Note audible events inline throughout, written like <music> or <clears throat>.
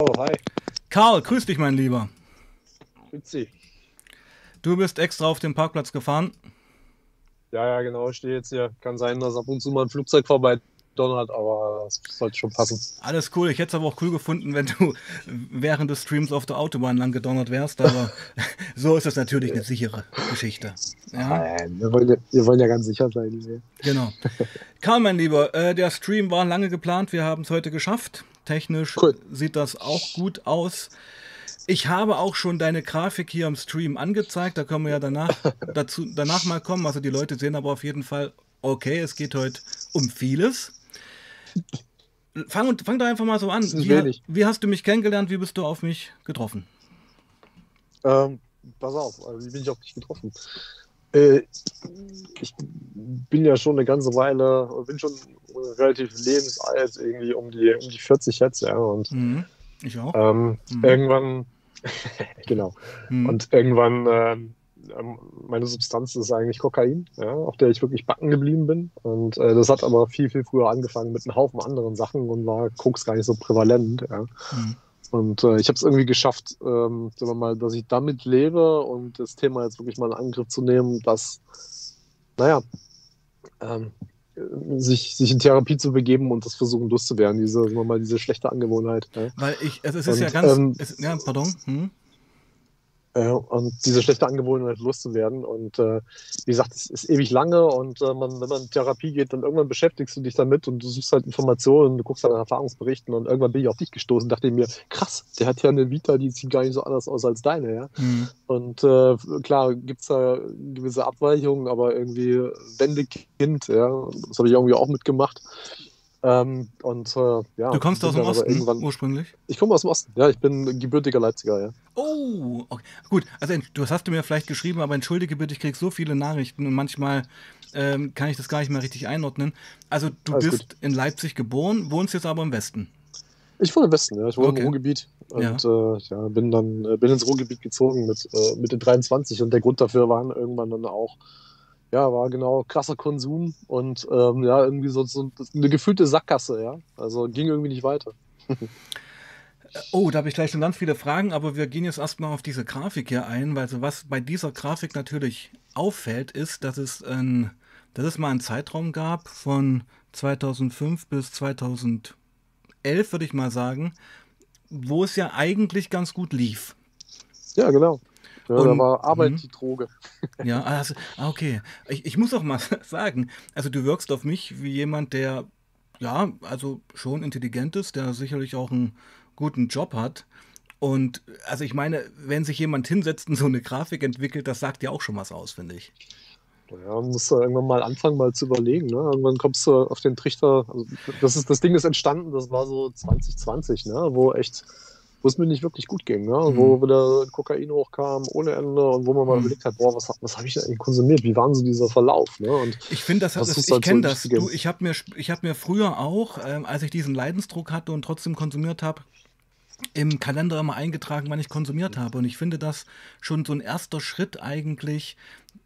Oh, hi. Karl, grüß dich, mein Lieber. Grüß Sie. Du bist extra auf den Parkplatz gefahren. Ja, ja, genau. Ich stehe jetzt hier. Kann sein, dass ab und zu mal ein Flugzeug vorbei donnert, aber das sollte schon passen. Alles cool. Ich hätte es aber auch cool gefunden, wenn du während des Streams auf der Autobahn lang gedonnert wärst, aber <laughs> so ist es natürlich eine sichere Geschichte. Ja? Nein, wir wollen ja, wir wollen ja ganz sicher sein. Genau. <laughs> Karl, mein Lieber, äh, der Stream war lange geplant. Wir haben es heute geschafft. Technisch Cool. sieht das auch gut aus. Ich habe auch schon deine Grafik hier im Stream angezeigt. Da können wir ja danach, <laughs> dazu, danach mal kommen. Also die Leute sehen aber auf jeden Fall, okay, es geht heute um vieles. Fang, und- fang doch einfach mal so an. Wie, wie hast du mich kennengelernt? Wie bist du auf mich getroffen? Ähm, pass auf, also wie bin ich auf dich getroffen? Äh, ich bin ja schon eine ganze Weile, bin schon relativ lebensalt, irgendwie um die, um die 40 jetzt, ja. Und Mhm. Ich auch. ähm, Mhm. irgendwann, <laughs> genau. Mhm. Und irgendwann, ähm, meine Substanz ist eigentlich Kokain, ja, auf der ich wirklich backen geblieben bin. Und äh, das hat aber viel, viel früher angefangen mit einem Haufen anderen Sachen und war Koks gar nicht so prävalent. Ja. Und äh, ich habe es irgendwie geschafft, ähm, sagen wir mal, dass ich damit lebe und das Thema jetzt wirklich mal in Angriff zu nehmen, dass, naja, ähm, äh, sich, sich in Therapie zu begeben und das versuchen loszuwerden, diese, sagen wir mal, diese schlechte Angewohnheit. Ja. Weil ich, es, es ist Und, ja ganz, ähm, es, ja, pardon. Hm? Äh, und diese schlechte Angewohnheit loszuwerden. Und äh, wie gesagt, es ist ewig lange und äh, man, wenn man in Therapie geht, dann irgendwann beschäftigst du dich damit und du suchst halt Informationen, du guckst dann nach Erfahrungsberichten und irgendwann bin ich auf dich gestoßen, dachte ich mir, krass, der hat ja eine Vita, die sieht gar nicht so anders aus als deine, ja. Hm. Und äh, klar gibt's da gewisse Abweichungen, aber irgendwie Wendekind, ja, das habe ich irgendwie auch mitgemacht. Ähm, und äh, ja, Du kommst aus dem Osten ursprünglich? ich komme aus dem Osten, ja, ich bin gebürtiger Leipziger, ja. Oh, okay. gut. Also du hast du mir vielleicht geschrieben, aber entschuldige bitte, ich krieg so viele Nachrichten und manchmal ähm, kann ich das gar nicht mehr richtig einordnen. Also du Alles bist in Leipzig geboren, wohnst jetzt aber im Westen. Ich wohne im Westen, ja. Ich wohne Okay. im Ruhrgebiet und äh, ja, bin dann äh, bin ins Ruhrgebiet gezogen mit äh, Mitte 23 und der Grund dafür waren irgendwann dann auch ja, war genau krasser Konsum und ähm, ja, irgendwie so, so eine gefühlte Sackgasse, ja. Also ging irgendwie nicht weiter. <laughs> Oh, da habe ich gleich schon ganz viele Fragen, aber wir gehen jetzt erstmal auf diese Grafik hier ein, weil so was bei dieser Grafik natürlich auffällt, ist, dass es, ein, dass es mal einen Zeitraum gab von 2005 bis 2011, würde ich mal sagen, wo es ja eigentlich ganz gut lief. Ja, genau. Ja, da Und- war Arbeit mhm. die Droge. <laughs> Ja, also, ah, okay. Ich, ich muss auch mal <laughs> sagen, also du wirkst auf mich wie jemand, der, ja, also schon intelligent ist, der sicherlich auch einen guten Job hat. Und also ich meine, wenn sich jemand hinsetzt und so eine Grafik entwickelt, das sagt ja auch schon was aus, finde ich. Ja, man muss da irgendwann mal anfangen, mal zu überlegen. Ne? Irgendwann kommst du auf den Trichter. Also das, ist, das Ding ist entstanden, das war so 2020, ne? wo echt, wo es mir nicht wirklich gut ging, ne? Mhm. wo wieder Kokain hochkam ohne Ende und wo man mal Mhm. überlegt hat, boah, was, was habe ich eigentlich konsumiert? Wie war denn so dieser Verlauf? Ne? Und Ich finde, das, Das ich halt so kenne das. Du, ich habe mir, ich hab mir früher auch, ähm, als ich diesen Leidensdruck hatte und trotzdem konsumiert habe, im Kalender immer eingetragen, wann ich konsumiert habe. Und ich finde das schon so ein erster Schritt eigentlich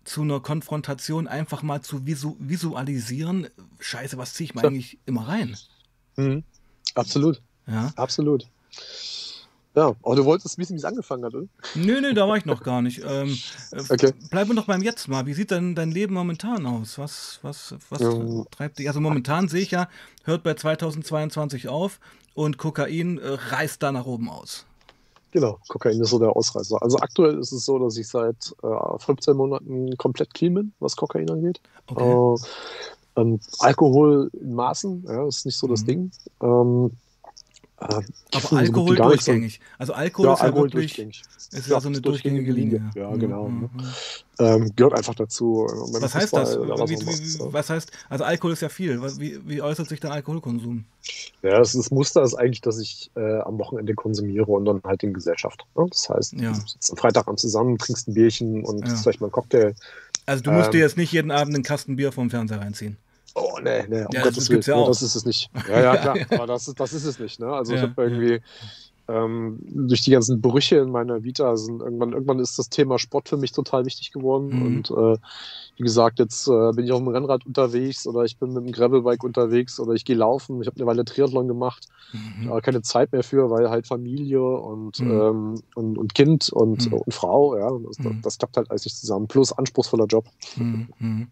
zu einer Konfrontation, einfach mal zu visu visualisieren. Scheiße, was ziehe ich mir eigentlich immer rein? mhm. absolut, Ja. absolut. Ja, aber du wolltest wissen, wie es angefangen hat, oder? Nö, nö, da war ich noch gar nicht. Ähm, <laughs> äh, Okay. Bleiben wir doch beim Jetzt mal. Wie sieht denn dein Leben momentan aus? Was, was, was Ähm. treibt dich? Also momentan sehe ich ja, hört bei 2022 auf und Kokain äh, reißt da nach oben aus. Genau, Kokain ist so der Ausreißer. Also aktuell ist es so, dass ich seit äh, 15 Monaten komplett clean bin, was Kokain angeht. Okay. Äh, ähm, Alkohol in Maßen, ja, ist nicht so das Mhm. Ding. Ähm, äh, Aber so gut wie Alkohol durchgängig. Also Alkohol Ja, ist ja Alkohol wirklich durchgängig. ist Ja, ja so eine durchgängige Linie. Ja, Mhm, genau. mhm, Ne? mhm. Ähm, gehört einfach dazu. Was heißt das? Wie, wie, macht, was heißt, also Alkohol ist ja viel. Wie, wie äußert sich der Alkoholkonsum? Ja, das, das Muster ist eigentlich, dass ich äh, am Wochenende konsumiere und dann halt in Gesellschaft. Ne? Das heißt, Ja. du sitzt am Freitagabend zusammen, trinkst ein Bierchen und Ja. vielleicht mal einen Cocktail. Also du musst Ähm. dir jetzt nicht jeden Abend einen Kasten Bier vom Fernseher reinziehen. Nee, nee, um Ja, das Gottes Willen. ja Nee, das ist es nicht. Ja, ja, klar, <laughs> aber das ist, das ist es nicht. Ne? Also ich habe irgendwie, ähm, durch die ganzen Brüche in meiner Vita sind irgendwann, irgendwann ist das Thema Sport für mich total wichtig geworden. Mhm. Und äh, wie gesagt, jetzt äh, bin ich auf dem Rennrad unterwegs oder ich bin mit dem Gravelbike unterwegs oder ich gehe laufen. Ich habe eine Weile Triathlon gemacht, mhm. aber keine Zeit mehr für, weil halt Familie und, mhm. ähm, und, und, Kind und, mhm. und Frau, ja, das, mhm. das, klappt halt alles nicht zusammen. Plus anspruchsvoller Job. Mhm.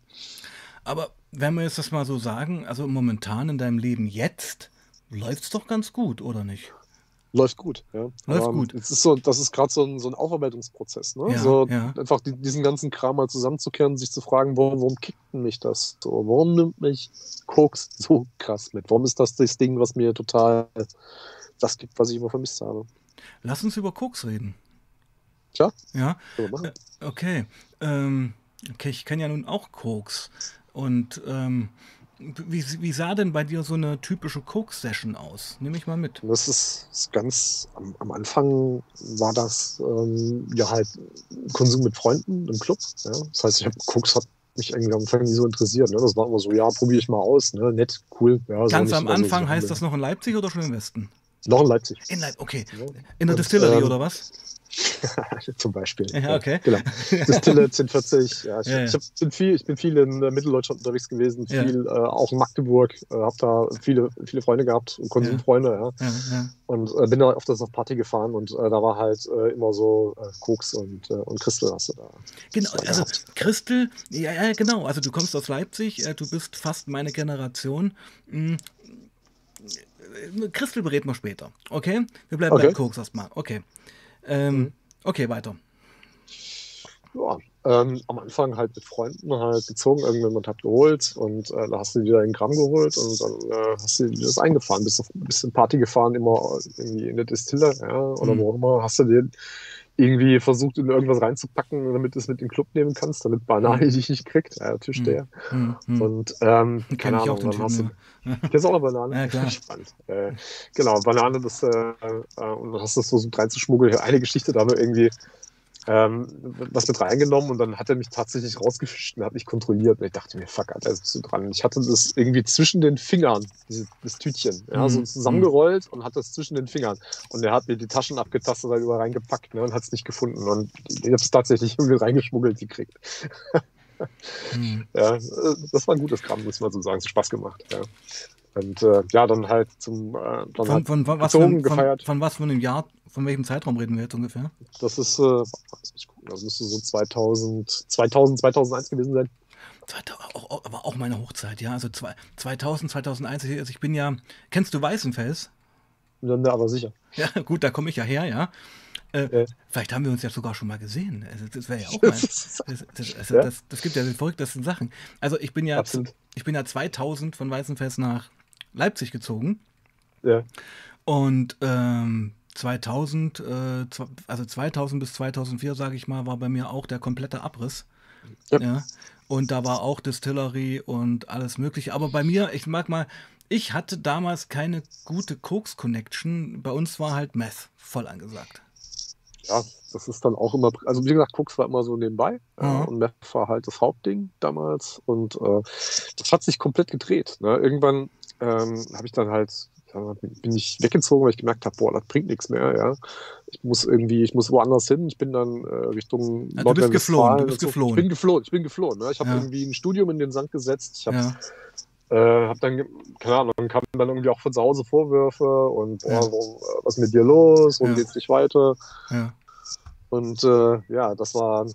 Aber wenn wir jetzt das mal so sagen, also momentan in deinem Leben jetzt läuft es doch ganz gut, oder nicht? Läuft gut, ja. Läuft Aber gut. Es ist so, das ist gerade so ein, so ein Aufarbeitungsprozess, ne? Ja, so ja. einfach die, diesen ganzen Kram mal zusammenzukehren sich zu fragen, warum, warum kickt mich das so? Warum nimmt mich Koks so krass mit? Warum ist das das Ding, was mir total das gibt, was ich immer vermisst habe? Lass uns über Koks reden. Tja? Ja. Äh, okay. Ähm, okay, ich kenne ja nun auch Koks. Und ähm, wie, wie, sah denn bei dir so eine typische Coke-Session aus? Nehme ich mal mit. Das ist, ist ganz, am, am, Anfang war das ähm, ja halt Konsum mit Freunden im Club. Ja? Das heißt, ich habe Koks hat mich irgendwie am Anfang nie so interessiert. Ne? Das war immer so, ja, probiere ich mal aus, ne? nett, cool. Ja, Ganz am Anfang so heißt das noch in Leipzig oder schon im Westen? Noch in Leipzig. In Leipzig, okay. In der Und, Distillery ähm, oder was? <laughs> Zum Beispiel. Ja, okay. Genau. Distille 1040. <laughs> Ja, ich, ja, ja. ich, hab, bin viel, ich bin viel in äh, Mitteldeutschland unterwegs gewesen, viel äh, auch in Magdeburg, äh, habe da viele, viele Freunde gehabt, Konsumfreunde, ja. Und äh, bin da das auf Party gefahren und äh, da war halt äh, immer so Koks und, und Christel hast du da. Genau, also Christel, ja, ja, genau. Also du kommst aus Leipzig, du bist fast meine Generation. Hm. Christel berät wir später. Okay? Wir bleiben okay. bei Koks erstmal. Okay. Ähm, mhm. Okay, weiter. Ja, ähm, am Anfang halt mit Freunden halt gezogen, irgendjemand hat geholt und äh, da hast du dir einen Gramm geholt und dann äh, hast du dir das eingefahren, bist, auf, bist in Party gefahren, immer irgendwie in der Distille, ja, oder mhm. wo auch immer, hast du dir irgendwie versucht, in irgendwas reinzupacken, damit du es mit den Club nehmen kannst, damit Banane mhm. dich nicht kriegt. Ja, Tisch der. Mhm. mhm. Und ähm, keine Ahnung, dann hast du. Kennst du auch eine Banane? <laughs> Ja, klar. Spannend. Äh, genau, Banane, das, äh, äh, und dann hast du das versucht reinzuschmuggeln. Eine Geschichte da war irgendwie, ähm, was mit reingenommen und dann hat er mich tatsächlich rausgefischt und hat mich kontrolliert. Und ich dachte mir, fuck, Alter, bist du dran. Ich hatte das irgendwie zwischen den Fingern, dieses, das Tütchen, ja, so mhm. zusammengerollt und hat das zwischen den Fingern. Und er hat mir die Taschen abgetastet, weil überall reingepackt ne, und hat es nicht gefunden. Und ich habe es tatsächlich irgendwie reingeschmuggelt gekriegt. mhm. <laughs> Ja, das war ein gutes Kram, muss man so sagen. Es hat Spaß gemacht. Ja. Und äh, ja, dann halt zum äh, dann von, halt von, von, was von, gefeiert. Von, von, was für einem Jahr, von welchem Zeitraum reden wir jetzt ungefähr? Das ist, äh, das müsste so 2000, 2000, 2001 gewesen sein. Aber auch meine Hochzeit, ja. Also 2000, 2001. Also ich bin ja. Kennst du Weißenfels? Ja, aber sicher. Ja, <laughs> gut, da komme ich ja her, ja. Äh, ja. Vielleicht haben wir uns ja sogar schon mal gesehen. Also das wäre ja auch <laughs> mal. Das, das, also ja? das, das, gibt ja die verrücktesten Sachen. Also ich bin ja, ich bin ja 2000 von Weißenfels nach Leipzig gezogen. Ja. Und ähm, 2000, äh, also 2000 bis 2004, sage ich mal, war bei mir auch der komplette Abriss. Ja. ja. Und da war auch Distillery und alles Mögliche. Aber bei mir, ich mag mal, ich hatte damals keine gute Koks-Connection. Bei uns war halt Meth voll angesagt. Ja, das ist dann auch immer, also wie gesagt, Koks war immer so nebenbei mhm. äh, und Meth war halt das Hauptding damals und äh, das hat sich komplett gedreht. Ne? Irgendwann ähm, habe ich dann halt, ja, bin ich weggezogen, weil ich gemerkt habe, boah, das bringt nichts mehr, ja. Ich muss irgendwie, ich muss woanders hin. Ich bin dann äh, Richtung ja, Du bist geflohen, du bist so. geflohen. Ich bin geflohen, ich bin geflohen. Ne? Ich habe ja. irgendwie ein Studium in den Sand gesetzt. Ich habe ja. Äh, hab dann, keine Ahnung, dann kamen dann irgendwie auch von zu Hause Vorwürfe und boah, ja. wo, was ist mit dir los, warum geht's nicht weiter? Und äh, ja, das war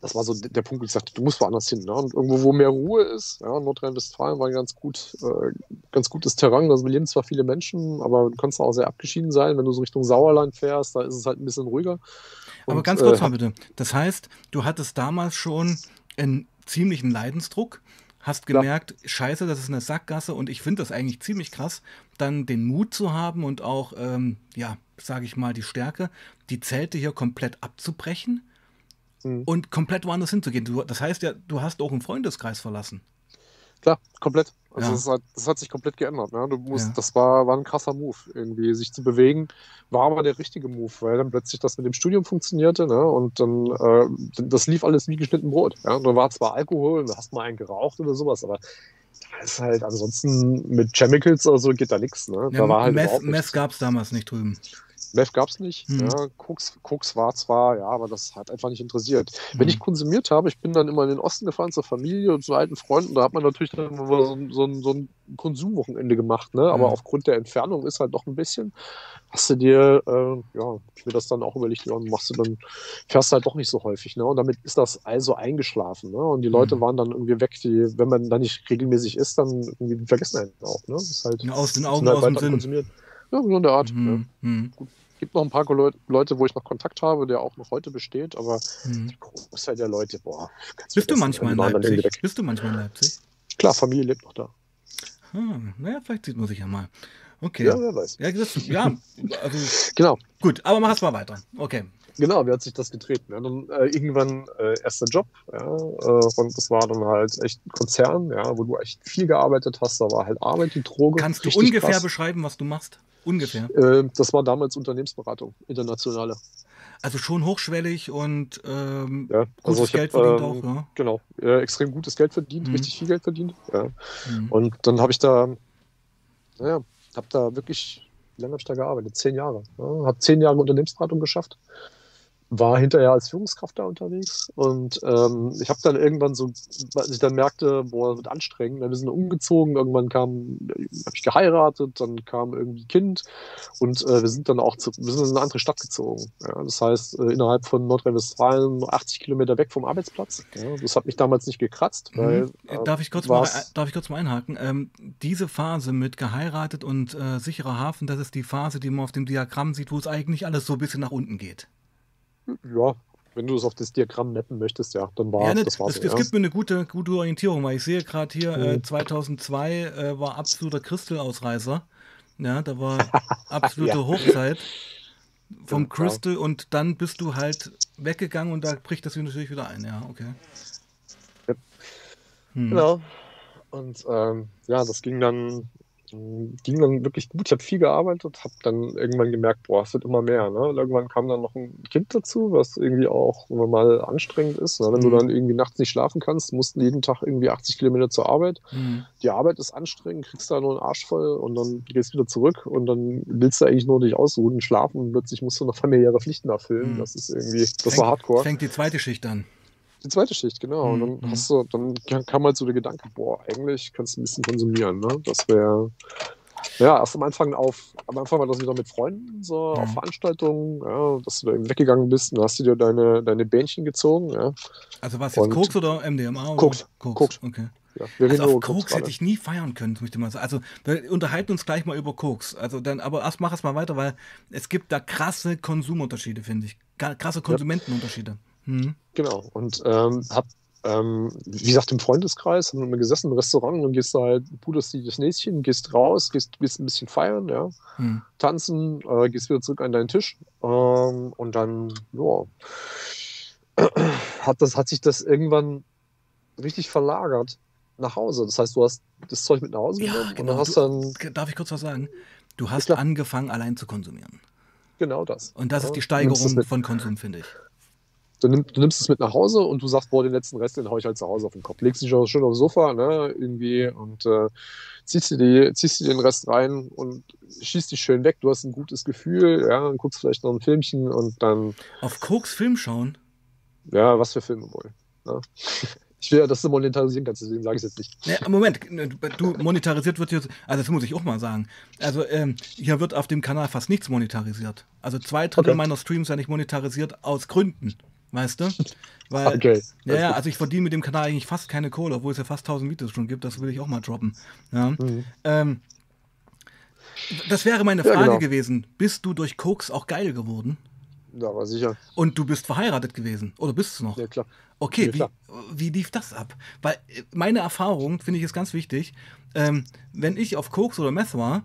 das war so der Punkt, wo ich sagte, du musst woanders hin. Ne? Und irgendwo, wo mehr Ruhe ist, ja, Nordrhein-Westfalen war ganz gut, äh, ganz gutes Terrain. Da leben zwar viele Menschen, aber du kannst auch sehr abgeschieden sein. Wenn du so Richtung Sauerland fährst, da ist es halt ein bisschen ruhiger. Und, aber ganz kurz äh, mal bitte. Das heißt, du hattest damals schon einen ziemlichen Leidensdruck, hast gemerkt, ja. scheiße, das ist eine Sackgasse und ich finde das eigentlich ziemlich krass, dann den Mut zu haben und auch, ähm, ja, sage ich mal, die Stärke, die Zelte hier komplett abzubrechen mhm. und komplett woanders hinzugehen. Du, das heißt ja, du hast auch einen Freundeskreis verlassen. Klar, komplett. Also ja. das, hat, das, hat, sich komplett geändert. Ne? Du musst, ja. Das war, war ein krasser Move, irgendwie sich zu bewegen. War aber der richtige Move, weil dann plötzlich das mit dem Studium funktionierte ne? und dann äh, das lief alles wie geschnitten Brot. Ja? Da war zwar Alkohol und da hast mal einen geraucht oder sowas, aber da ist halt ansonsten mit Chemicals oder so geht da nichts. Ne? Ja, da war halt Mess, Mess gab es damals nicht drüben. Meth gab es nicht. Mhm. Ja, Koks, Koks war zwar, ja, aber das hat einfach nicht interessiert. Wenn Mhm. ich konsumiert habe, ich bin dann immer in den Osten gefahren zur Familie und zu alten Freunden, da hat man natürlich dann so, ein- so, so ein Konsumwochenende gemacht, ne? Aber Mhm. aufgrund der Entfernung ist halt doch ein bisschen, hast du dir, äh, ja, ich mir das dann auch überlegt, ja, machst du dann, fährst halt doch nicht so häufig, ne? Und damit ist das also eingeschlafen, ne? Und die Leute Mhm. waren dann irgendwie weg, die, wenn man da nicht regelmäßig isst, dann vergessen einen auch, ne? Das ist halt, Ja, aus den Augen, halt aus dem Sinn. konsumiert. Ja, so in der Art. Ja. Mhm. Mhm. Gibt noch ein paar Leu- Leute, wo ich noch Kontakt habe, der auch noch heute besteht, aber Mhm. die Großteil der Leute, boah, Bist du manchmal in Leipzig? Bist du manchmal in Leipzig? Klar, Familie lebt noch da. Hm, naja, vielleicht sieht man sich ja mal. Okay. Ja, wer weiß. Ja, das, ja, also <laughs> Genau, gut, aber mach es mal weiter. Okay. genau, wie hat sich das getreten? Ja, dann äh, irgendwann äh, erster Job, ja, äh, und das war dann halt echt ein Konzern, ja, wo du echt viel gearbeitet hast, da war halt Arbeit, die Droge. Kannst du ungefähr krass. beschreiben, was du machst? Ungefähr. Äh, das war damals Unternehmensberatung, internationale. Also schon hochschwellig und ähm, Ja, gutes also ich Geld hab, verdient ähm, auch, ja. Genau, äh, extrem gutes Geld verdient, Mhm. richtig viel Geld verdient. Ja. Mhm. Und dann habe ich da, naja, habe da wirklich, wie lange habe ich da gearbeitet? Zehn Jahre. Ja, habe zehn Jahre Unternehmensberatung geschafft. War hinterher als Führungskraft da unterwegs und ähm, ich habe dann irgendwann so, als ich dann merkte, boah, das wird anstrengend, wir sind umgezogen, irgendwann kam, habe ich geheiratet, dann kam irgendwie Kind und äh, wir sind dann auch zu, wir sind in eine andere Stadt gezogen. Ja, das heißt, äh, innerhalb von Nordrhein-Westfalen, nur 80 Kilometer weg vom Arbeitsplatz. Ja, das hat mich damals nicht gekratzt, weil Mhm. äh, Darf ich kurz mal, darf ich kurz mal einhaken? Ähm, diese Phase mit geheiratet und äh, sicherer Hafen, das ist die Phase, die man auf dem Diagramm sieht, wo es eigentlich alles so ein bisschen nach unten geht. Ja, wenn du es auf das Diagramm netten möchtest, ja, dann war Ja, ne, das war das, so. das ja. gibt mir eine gute, gute Orientierung, weil ich sehe gerade hier, äh, Mhm. 2002 äh, war absoluter Crystal-Ausreißer. Ja, da war <laughs> absolute Ja. Hochzeit vom Ja, klar. Crystal und dann bist du halt weggegangen und da bricht das natürlich wieder ein. Ja, okay. Ja. Hm. Genau. Und ähm, ja, das ging dann, ging dann wirklich gut. Ich habe viel gearbeitet, habe dann irgendwann gemerkt, boah, es wird immer mehr. Ne? Und irgendwann kam dann noch ein Kind dazu, was irgendwie auch wenn man mal anstrengend ist. Ne? Wenn Mhm. du dann irgendwie nachts nicht schlafen kannst, musst du jeden Tag irgendwie 80 Kilometer zur Arbeit. Hm. Die Arbeit ist anstrengend, kriegst da nur einen Arsch voll und dann gehst du wieder zurück und dann willst du eigentlich nur dich ausruhen schlafen und plötzlich musst du noch <laughs> familiäre Pflichten erfüllen. Mhm. Das ist irgendwie, das Fängt- war Hardcore. Fängt die zweite Schicht an. Die zweite Schicht, genau. Mhm, Und dann mhm. hast du, dann kam- halt so der Gedanke, boah, eigentlich kannst du ein bisschen konsumieren, ne? Das wäre, ja, erst am Anfang auf, am Anfang war das wieder mit Freunden, so Mhm. auf Veranstaltungen, ja, dass du da weggegangen bist und hast du dir deine, deine Bähnchen gezogen, ja. Also was jetzt Und- Koks oder MDMA? Koks. Koks. Koks. Okay. ja Also auf Koks gerade. hätte ich nie feiern können, möchte ich mal sagen. Also wir unterhalten uns gleich mal über Koks. Also dann, aber erst mach es mal weiter, weil es gibt da krasse Konsumunterschiede, finde ich. Krasse Konsumentenunterschiede. Hm. Genau. Und ähm, hab, ähm, wie gesagt, im Freundeskreis haben wir gesessen im Restaurant und dann gehst du halt, puderst dir das Näschen, gehst raus, gehst, gehst ein bisschen feiern, ja. Hm. tanzen, äh, gehst wieder zurück an deinen Tisch ähm, und dann, ja, <clears throat> hat, das, hat sich das irgendwann richtig verlagert nach Hause. Das heißt, du hast das Zeug mit nach Hause Ja, genommen und genau. dann hast Du- dann Darf ich kurz was sagen? Du hast angefangen, allein zu konsumieren. genau das. Und das Ja, ist die Steigerung von Konsum, finde ich. Du, nimm, du nimmst es mit nach Hause und du sagst, boah, den letzten Rest, den hau ich halt zu Hause auf den Kopf. Legst dich auch schön aufs Sofa, ne, irgendwie und äh, ziehst, dir die, ziehst dir den Rest rein und schießt dich schön weg. Du hast ein gutes Gefühl, ja, und guckst vielleicht noch ein Filmchen und dann Auf Koks Film schauen? Ja, was für Filme wohl. Ne? <laughs> Ich will ja, dass du monetarisieren kannst, deswegen sage ich es jetzt nicht. Ne, Moment, du monetarisiert wird jetzt, also das muss ich auch mal sagen. Also ähm, hier wird auf dem Kanal fast nichts monetarisiert. Also zwei Drittel Okay. meiner Streams sind nicht monetarisiert aus Gründen, weißt du? Weil, <laughs> Okay. ja, ja, also ich verdiene mit dem Kanal eigentlich fast keine Kohle, obwohl es ja fast 1000 Videos schon gibt, das will ich auch mal droppen. Ja. Mhm. Ähm, das wäre meine Ja, Frage genau. gewesen. Bist du durch Koks auch geil geworden? Ja, aber sicher. Und du bist verheiratet gewesen? Oder bist du noch? Ja, klar. Okay, Ja, wie, klar. wie lief das ab? Weil äh, meine Erfahrung, finde ich, ist ganz wichtig. Ähm, wenn ich auf Koks oder Meth war,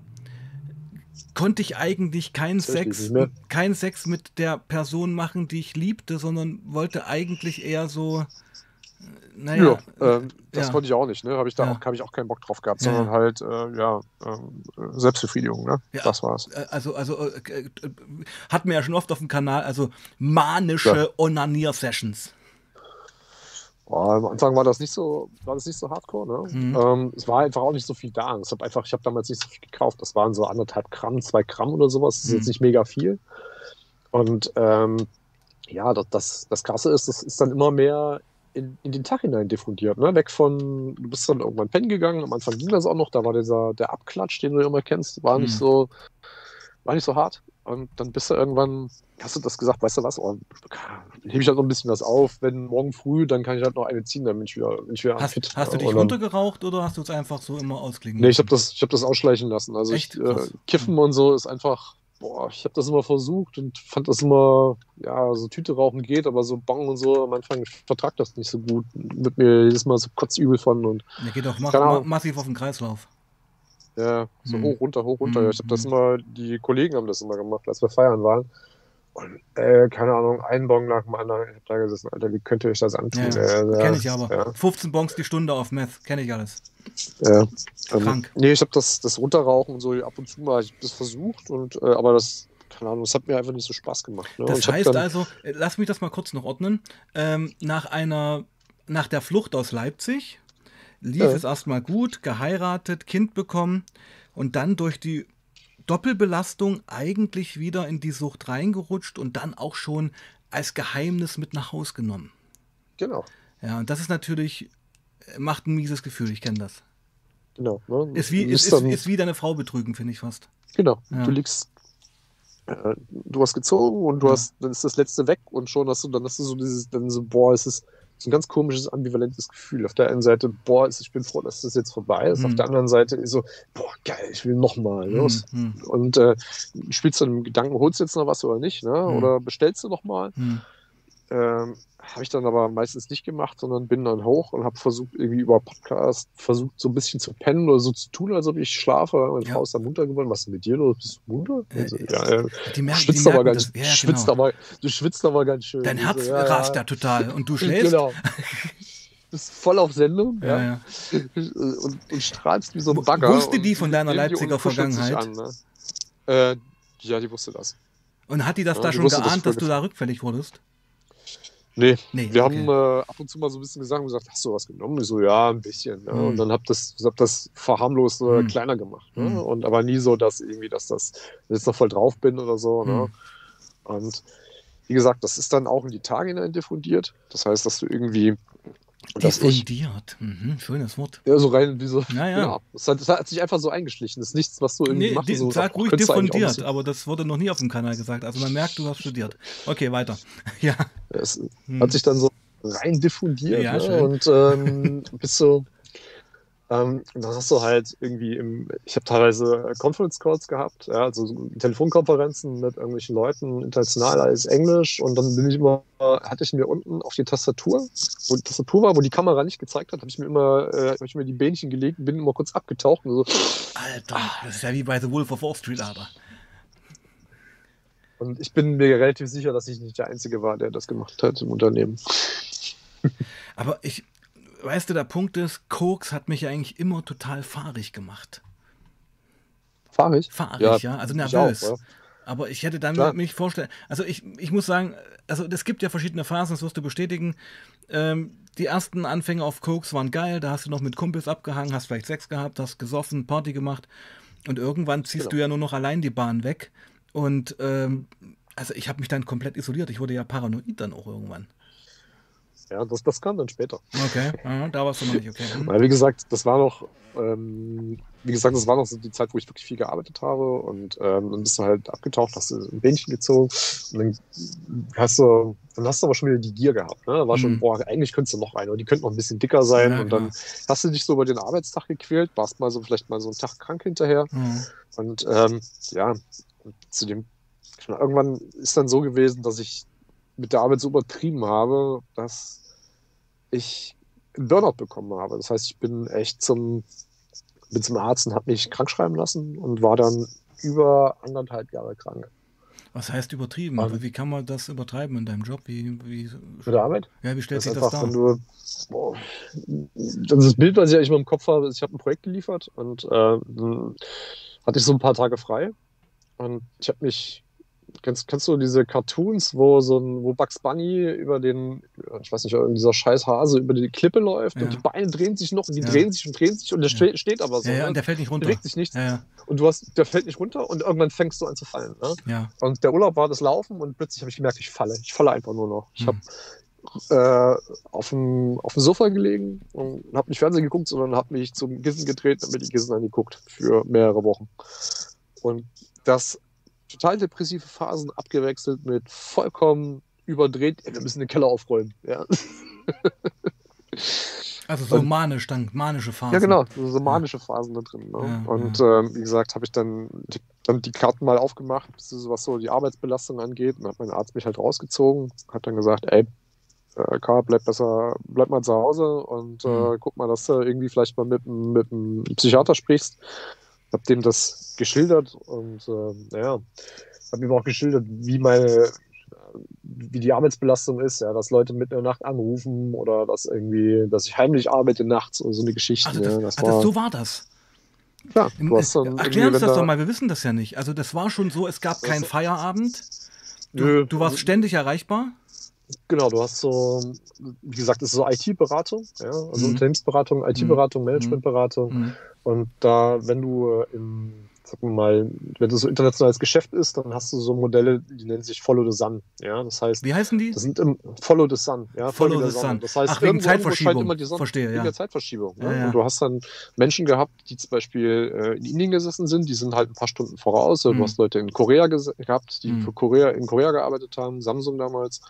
konnte ich eigentlich keinen Sex, keinen Sex mit der Person machen, die ich liebte, sondern wollte eigentlich eher so, äh, naja, Ja, ähm, das ja. konnte ich auch nicht, ne? Habe ich da Ja. auch, habe ich auch keinen Bock drauf gehabt, sondern halt, äh, ja, ähm, äh, Selbstbefriedigung, ne? Das war's. äh, also, also äh, äh, hatten wir ja schon oft auf dem Kanal, also manische. Onanier-Sessions. Boah, am Anfang war das nicht so, war das nicht so hardcore, ne? Mhm. Ähm, es war einfach auch nicht so viel da. Ich habe einfach, ich habe damals nicht so viel gekauft. Das waren so anderthalb Gramm, zwei Gramm oder sowas. Das ist Mhm. jetzt nicht mega viel. Und ähm, ja, das, das, das Krasse ist, das ist dann immer mehr in, in den Tag hinein diffundiert, ne? Weg von, du bist dann irgendwann pennen gegangen. Am Anfang ging das auch noch, da war dieser, der Abklatsch, den du immer kennst, war nicht Mhm. so, war nicht so hart. Und dann bist du irgendwann, hast du das gesagt, weißt du was, oh, hebe ich halt noch ein bisschen was auf, wenn morgen früh, dann kann ich halt noch eine ziehen, dann bin ich wieder, bin ich wieder Hast, fit. hast du dich dann- runtergeraucht oder hast du es einfach so immer ausklingen Nee, ich habe das, ich hab das ausschleichen lassen. Also ich, äh. Kiffen und so ist einfach, boah, ich habe das immer versucht und fand das immer, ja, so Tüte rauchen geht, aber so Bong und so, am Anfang, ich vertrag das nicht so gut. Wird mir jedes Mal so kotzübel von und Der geht auch ma Keine ma Ahnung. massiv auf den Kreislauf. Ja, so Hm. hoch, runter, hoch, runter. Hm, Ich habe das hm. immer, die Kollegen haben das immer gemacht, als wir feiern waren. Und, äh, keine Ahnung, ein Bong nach dem anderen. Ich hab da gesessen, Alter, wie könnt ihr euch das antun? Ja, Äh, ja, Kenne ich aber. Ja, 15 Bonks die Stunde auf Meth. Kenne ich alles. ja. Ähm, Krank. Nee, ich habe das, das Runterrauchen und so ab und zu mal, ich hab das versucht, und, äh, aber das, keine Ahnung, das hat mir einfach nicht so Spaß gemacht. Ne? Das heißt dann, also, äh, lass mich das mal kurz noch ordnen. Ähm, nach einer, nach der Flucht aus Leipzig lief Ja. es erstmal gut, geheiratet, Kind bekommen und dann durch die Doppelbelastung eigentlich wieder in die Sucht reingerutscht und dann auch schon als Geheimnis mit nach Haus genommen. Genau, Ja, und das ist natürlich, äh, macht ein mieses Gefühl, ich kenne das. genau. Ne? Ist wie, ist, ist, ist wie deine Frau betrügen, finde ich fast. Genau, Ja. du liegst, äh, du hast gezogen und du Ja. hast, dann ist das letzte weg und schon hast du, dann hast du so dieses, dann so, boah, es ist so ein ganz komisches, ambivalentes Gefühl. Auf der einen Seite, boah, ich bin froh, dass das jetzt vorbei ist. Mhm. Auf der anderen Seite ist so, boah, geil, ich will nochmal. Hm, Los. hm, Und äh, spielst du dann dem Gedanken, holst du jetzt noch was oder nicht, ne? Mhm. Oder bestellst du nochmal? hm. Ähm, habe ich dann aber meistens nicht gemacht, sondern bin dann hoch und habe versucht, irgendwie über Podcast versucht, so ein bisschen zu pennen oder so zu tun, als ob ich schlafe. Meine Ja. Frau ist dann munter geworden. Was ist denn mit dir los? Bist du munter? Äh, Also, äh, ja. Die, aber merken ganz, das. Ja, ja, schwitzt genau. aber, du schwitzt aber ganz schön. Dein Herz so, ja, rast ja total und du schläfst. <laughs> Genau. <laughs> Bist voll auf Sendung Ja. Und, und strahlst wie so ein Bagger. wusste die von deiner Leipziger Vergangenheit? An, ne? äh, ja, die wusste das. Und hat die das da die schon geahnt, ich dass du da rückfällig wurdest? Nee, Nee, wir okay. haben äh, ab und zu mal so ein bisschen gesagt und gesagt, hast du was genommen? Ich so, ja, ein bisschen. Ne? Hm. Und dann hab das, hab das verharmlost äh, Hm. kleiner gemacht. Ne? Hm. Und aber nie so, dass irgendwie, dass das jetzt noch voll drauf bin oder so. Ne? Hm. Und wie gesagt, das ist dann auch in die Tage hinein diffundiert. Das heißt, dass du irgendwie, Diffundiert. Mhm, schönes Wort. ja, so rein wie so, Ja, ja. genau. Das hat, das hat sich einfach so eingeschlichen. Das ist nichts, was du irgendwie Nee, machst. so, sag ruhig diffundiert, aber das wurde noch nie auf dem Kanal gesagt. Also man merkt, du hast studiert. Okay, weiter. <laughs> Ja. Es Hm. hat sich dann so rein diffundiert Ja, ne? und ähm, <laughs> bist so ähm, dann hast du halt irgendwie im, ich habe teilweise Conference Calls gehabt, ja, also so Telefonkonferenzen mit irgendwelchen Leuten, international alles Englisch und dann bin ich immer, hatte ich mir unten auf die Tastatur, wo die Tastatur war, wo die Kamera nicht gezeigt hat, habe ich mir immer, äh, habe ich mir die Bähnchen gelegt und bin immer kurz abgetaucht und so, Alter, das ist ja wie bei The Wolf of Wall Street, Alter. und ich bin mir relativ sicher, dass ich nicht der Einzige war, der das gemacht hat im Unternehmen. Aber ich, weißt du, der Punkt ist, Koks hat mich eigentlich immer total fahrig gemacht. Fahrig? Fahrig, ja, also ich nervös. auch, ja. Aber ich hätte dann Klar. mich vorstellen, also ich, ich muss sagen, also es gibt ja verschiedene Phasen, das wirst du bestätigen. Ähm, die ersten Anfänge auf Koks waren geil, da hast du noch mit Kumpels abgehangen, hast vielleicht Sex gehabt, hast gesoffen, Party gemacht und irgendwann ziehst Genau. du ja nur noch allein die Bahn weg. Und ähm, also ich habe mich dann komplett isoliert. Ich wurde ja paranoid dann auch irgendwann. Ja, das, das kam dann später. Okay, aha, da warst du noch nicht okay. Hm. Weil, wie gesagt, das war noch, ähm, wie gesagt, das war noch so die Zeit, wo ich wirklich viel gearbeitet habe und ähm, dann bist du halt abgetaucht, hast du ein Bähnchen gezogen und dann hast du, dann hast du aber schon wieder die Gier gehabt. Ne? Da war schon, Mhm. boah, eigentlich könntest du noch rein oder die könnten noch ein bisschen dicker sein Ja, und dann hast du dich so über den Arbeitstag gequält, warst mal so vielleicht mal so einen Tag krank hinterher Hm. und ähm, ja, zu dem irgendwann ist dann so gewesen, dass ich mit der Arbeit so übertrieben habe, dass ich einen Burnout bekommen habe. Das heißt, ich bin echt zum, bin zum Arzt und habe mich krank schreiben lassen und war dann über anderthalb Jahre krank. Was heißt übertrieben? Ähm. wie kann man das übertreiben in deinem Job? Wie, wie, Mit der Arbeit? ja, wie stellt sich das dar? boah, das, Bild, was ich eigentlich immer im Kopf habe, ist, ich habe ein Projekt geliefert und äh, hatte ich so ein paar Tage frei und ich habe mich kennst, kennst du diese Cartoons, wo so ein, wo Bugs Bunny über den, ich weiß nicht, dieser scheiß Hase über die Klippe läuft Ja. und die Beine drehen sich noch und die Ja. drehen sich und drehen sich und der Ja. ste- steht aber so. Ja, ne? und der fällt nicht runter. bewegt sich ja. Und du hast, der fällt nicht runter und irgendwann fängst du an zu fallen. Ne? ja. Und der Urlaub war das Laufen und plötzlich habe ich gemerkt, ich falle. Ich falle einfach nur noch. Ich Hm. habe äh, auf, dem, auf dem Sofa gelegen und habe nicht Fernsehen geguckt, sondern habe mich zum Kissen gedreht und mir die Kissen angeguckt für mehrere Wochen. Und das total depressive Phasen abgewechselt mit vollkommen überdreht, ey, wir müssen den Keller aufräumen. Ja, <laughs> Also so Und- manisch, dann manische Phasen. ja genau, so, manische Phasen da drin. Ne? Ja, und ähm, wie gesagt, habe ich dann die, dann die Karten mal aufgemacht, was so die Arbeitsbelastung angeht. Und hat mein Arzt mich halt rausgezogen, hat dann gesagt, ey, äh, Karl, bleib besser, bleib mal zu Hause und äh, Mhm. guck mal, dass du irgendwie vielleicht mal mit, mit einem Psychiater sprichst. Hab dem das geschildert und äh, naja, hab ihm auch geschildert, wie meine wie die Arbeitsbelastung ist, ja, dass Leute mitten in der Nacht anrufen oder dass irgendwie, dass ich heimlich arbeite nachts oder so eine Geschichte. Also ja, das, das ah, war, das, so war das. Im- du hast dann Erklär uns das da- doch mal, wir wissen das ja nicht. Also das war schon so, es gab keinen Feierabend. Du, du warst ständig erreichbar. Genau, du hast so, wie gesagt, es ist so IT-Beratung, ja, also Mhm. Unternehmensberatung, IT-Beratung, Managementberatung. Mhm. Und da, wenn du im, sagen wir mal, wenn das so internationales Geschäft ist, dann hast du so Modelle, die nennen sich Follow the Sun. Ja, das heißt, Wie heißen die? das sind im Follow the Sun. Ja, Follow the. Sun. Das heißt, Ach, wegen Zeitverschiebung. Immer die Sonne, Verstehe, wegen ja. der Zeitverschiebung. Ja, ja. Und du hast dann Menschen gehabt, die zum Beispiel äh, in Indien gesessen sind, die sind halt ein paar Stunden voraus. Oder Mhm. Du hast Leute in Korea gehabt, die Mhm. für Korea, in Korea gearbeitet haben, Samsung damals.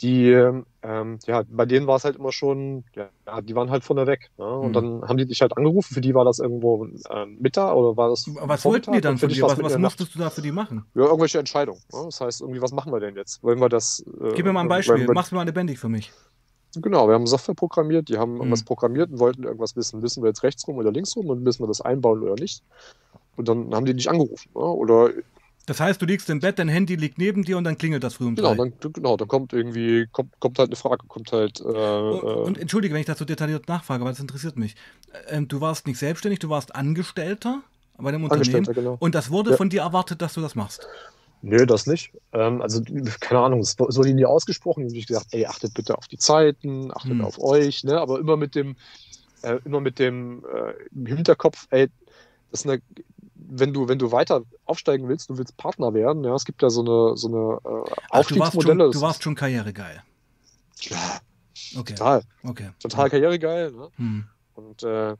Die, ähm, ja, bei denen war es halt immer schon, ja, die waren halt von der weg. Ne? Und Mhm. dann haben die dich halt angerufen. Für die war das irgendwo ähm, Mittag oder war das Was wollten die dann für dich Was, was musstest du da für die machen? Ja, irgendwelche Entscheidungen. Ne? Das heißt, irgendwie, was machen wir denn jetzt? Wollen wir das? Äh, Gib mir mal ein Beispiel. wir- Mach's mal lebendig für mich. Genau, wir haben Software programmiert, die haben Mhm. irgendwas programmiert und wollten irgendwas wissen. Wissen wir jetzt rechts rum oder links rum und müssen wir das einbauen oder nicht? Und dann haben die dich angerufen. Ne? Oder Das heißt, du liegst im Bett, dein Handy liegt neben dir und dann klingelt das früh um genau, drei. dann, genau, dann kommt irgendwie, kommt, kommt halt eine Frage, kommt halt. Äh, Und, äh, und entschuldige, wenn ich das so detailliert nachfrage, weil das interessiert mich. Ähm, du warst nicht selbstständig, du warst Angestellter bei dem Unternehmen. Angestellter, genau. Und das wurde Ja. von dir erwartet, dass du das machst. Nö, das nicht. Ähm, also, keine Ahnung, es wurde nie ausgesprochen. Ich habe gesagt, ey, achtet bitte auf die Zeiten, achtet Hm. auf euch, ne? Aber immer mit dem, äh, immer mit dem äh, Hinterkopf, ey, das ist eine, wenn du, wenn du weiter aufsteigen willst, du willst Partner werden, ja, es gibt ja so eine, so eine äh, Ach, du, warst Aufstiegsmodelle. schon, du warst schon karrieregeil. klar, Okay. total, Okay. total karrieregeil, ne? Hm. Und äh,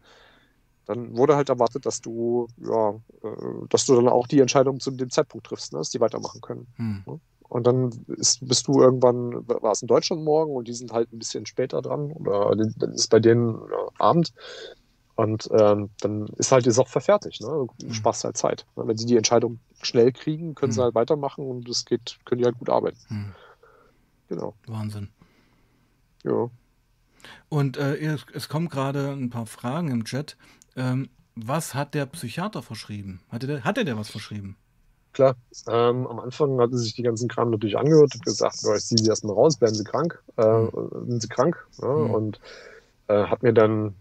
dann wurde halt erwartet, dass du, ja, äh, dass du dann auch die Entscheidung zu dem Zeitpunkt triffst, ne? dass die weitermachen können. Hm. Und dann ist, bist du irgendwann, war es in Deutschland morgen und die sind halt ein bisschen später dran oder dann ist bei denen ja, Abend. Und ähm, dann ist halt die Software fertig. Ne? Du Mhm. sparst halt Zeit. Ne? Wenn sie die Entscheidung schnell kriegen, können sie Mhm. halt weitermachen und es geht, können die halt gut arbeiten. Hm. Genau. Wahnsinn. Ja. Und äh, es, es kommen gerade ein paar Fragen im Chat. Ähm, was hat der Psychiater verschrieben? Hatte der, hat er dir was verschrieben? Klar. Ähm, am Anfang hatte sich die ganzen Kram natürlich angehört und gesagt, ich ziehe sie erstmal raus, werden sie krank, äh, sind sie krank. Ja? Mhm. Und äh, hat mir dann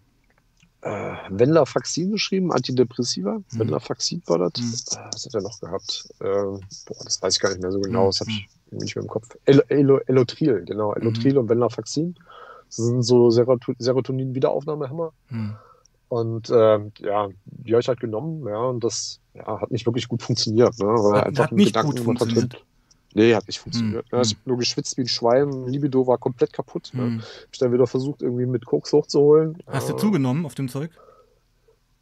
äh, Venlafaxin geschrieben, Antidepressiva. Mhm. Venlafaxin war das. Mhm. Äh, was hat er noch gehabt? Äh, boah, das weiß ich gar nicht mehr so genau. Mhm. Das habe ich nicht mehr im Kopf. El El Elotril, genau. Elotril und Venlafaxin. Das sind so Seroto Serotonin-Wiederaufnahmehämmer. Hm. Und ähm, ja, die habe ich halt genommen, ja, und das ja, hat nicht wirklich gut funktioniert, ne? Weil Hat- einfach hat nicht Gedanken gut gemacht hat, funktioniert. Nee, hat nicht funktioniert. Hm, Ne? Ich hm. habe nur geschwitzt wie ein Schwein, Libido war komplett kaputt. Ne? Hm. Hab ich dann wieder versucht, irgendwie mit Koks hochzuholen. Hast du äh, zugenommen auf dem Zeug?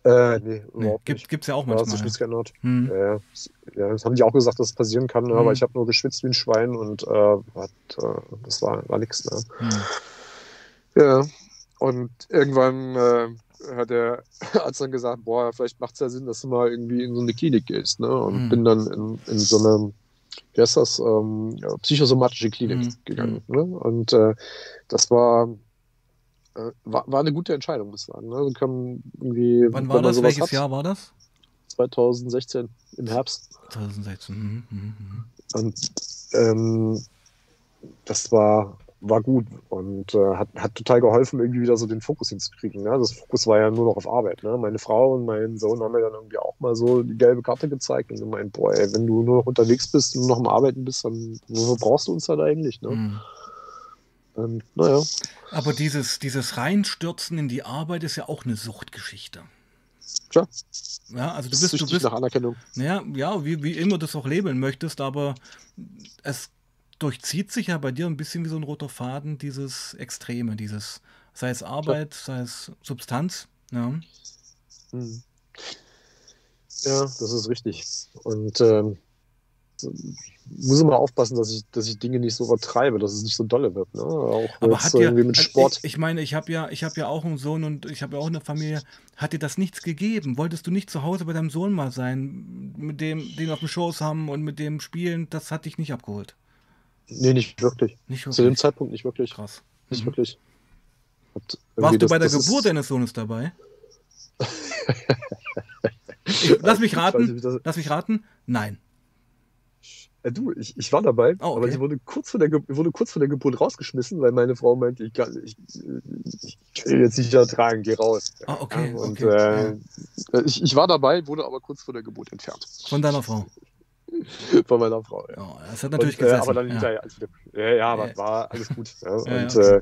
Äh, nee, Nee, gibt, nicht. gibt's ja auch Da hat sich manchmal. nichts geändert. Hm. Ja, ja. das haben die auch gesagt, dass es passieren kann, ne? Hm. aber ich habe nur geschwitzt wie ein Schwein und äh, hat, äh, das war, war nix. Ne? Hm. Ja, und irgendwann äh, hat der <laughs> Arzt dann gesagt, boah, vielleicht macht es ja Sinn, dass du mal irgendwie in so eine Klinik gehst. Ne? Und Hm. bin dann in, in so eine, wie heißt das, ähm, psychosomatische Klinik Hm. gegangen. Ne? Und äh, das war, äh, war, war eine gute Entscheidung, muss ich sagen. Ne? Wann war das? Welches hat, Jahr war das? 2016 im Herbst. 2016. Mhm. Mhm. mhm. Und ähm, das war war gut und äh, hat, hat total geholfen, irgendwie wieder so den Fokus hinzukriegen. Ne? Das Fokus war ja nur noch auf Arbeit. Ne? Meine Frau und mein Sohn haben mir dann irgendwie auch mal so die gelbe Karte gezeigt und gemeint, boah, ey, wenn du nur noch unterwegs bist und noch am Arbeiten bist, dann wofür brauchst du uns halt eigentlich? Ne? Mhm. Und, naja. Aber dieses, dieses Reinstürzen in die Arbeit ist ja auch eine Suchtgeschichte. Tja. Ja, also du bist, du bist nach Anerkennung. Ja, ja, wie, wie immer du das auch labeln möchtest, aber es durchzieht sich ja bei dir ein bisschen wie so ein roter Faden, dieses Extreme, dieses, sei es Arbeit, ja. sei es Substanz. Ja. Hm. ja, das ist richtig. Und ähm, muss immer aufpassen, dass ich, dass ich Dinge nicht so übertreibe, dass es nicht so dolle wird. Ne? Auch Aber hat dir, mit Sport. Ich, ich meine, ich habe ja, ich habe ja auch einen Sohn und ich habe ja auch eine Familie. Hat dir das nichts gegeben? Wolltest du nicht zu Hause bei deinem Sohn mal sein, mit dem, den auf dem Schoß haben und mit dem spielen? Das hat dich nicht abgeholt. Nee, nicht wirklich. Nicht wirklich. Zu dem Zeitpunkt nicht wirklich. Krass. Nicht mhm. wirklich. Warst du bei der Geburt deines Sohnes dabei? ich, <laughs> lass mich raten. Nicht, lass mich raten. Nein. Ja, du, ich, ich war dabei, oh, okay. aber ich wurde kurz, vor der, wurde kurz vor der Geburt rausgeschmissen, weil meine Frau meinte, ich kann, ich, ich kann jetzt nicht ertragen, geh raus. Ah, okay. Ja, und okay. Äh, ich, ich war dabei, wurde aber kurz vor der Geburt entfernt. Von deiner Frau? <laughs> Von meiner Frau, ja. Oh, das hat natürlich und, äh, aber dann hinterher, also, ja, ja, aber war alles gut. Ja. <laughs> und äh,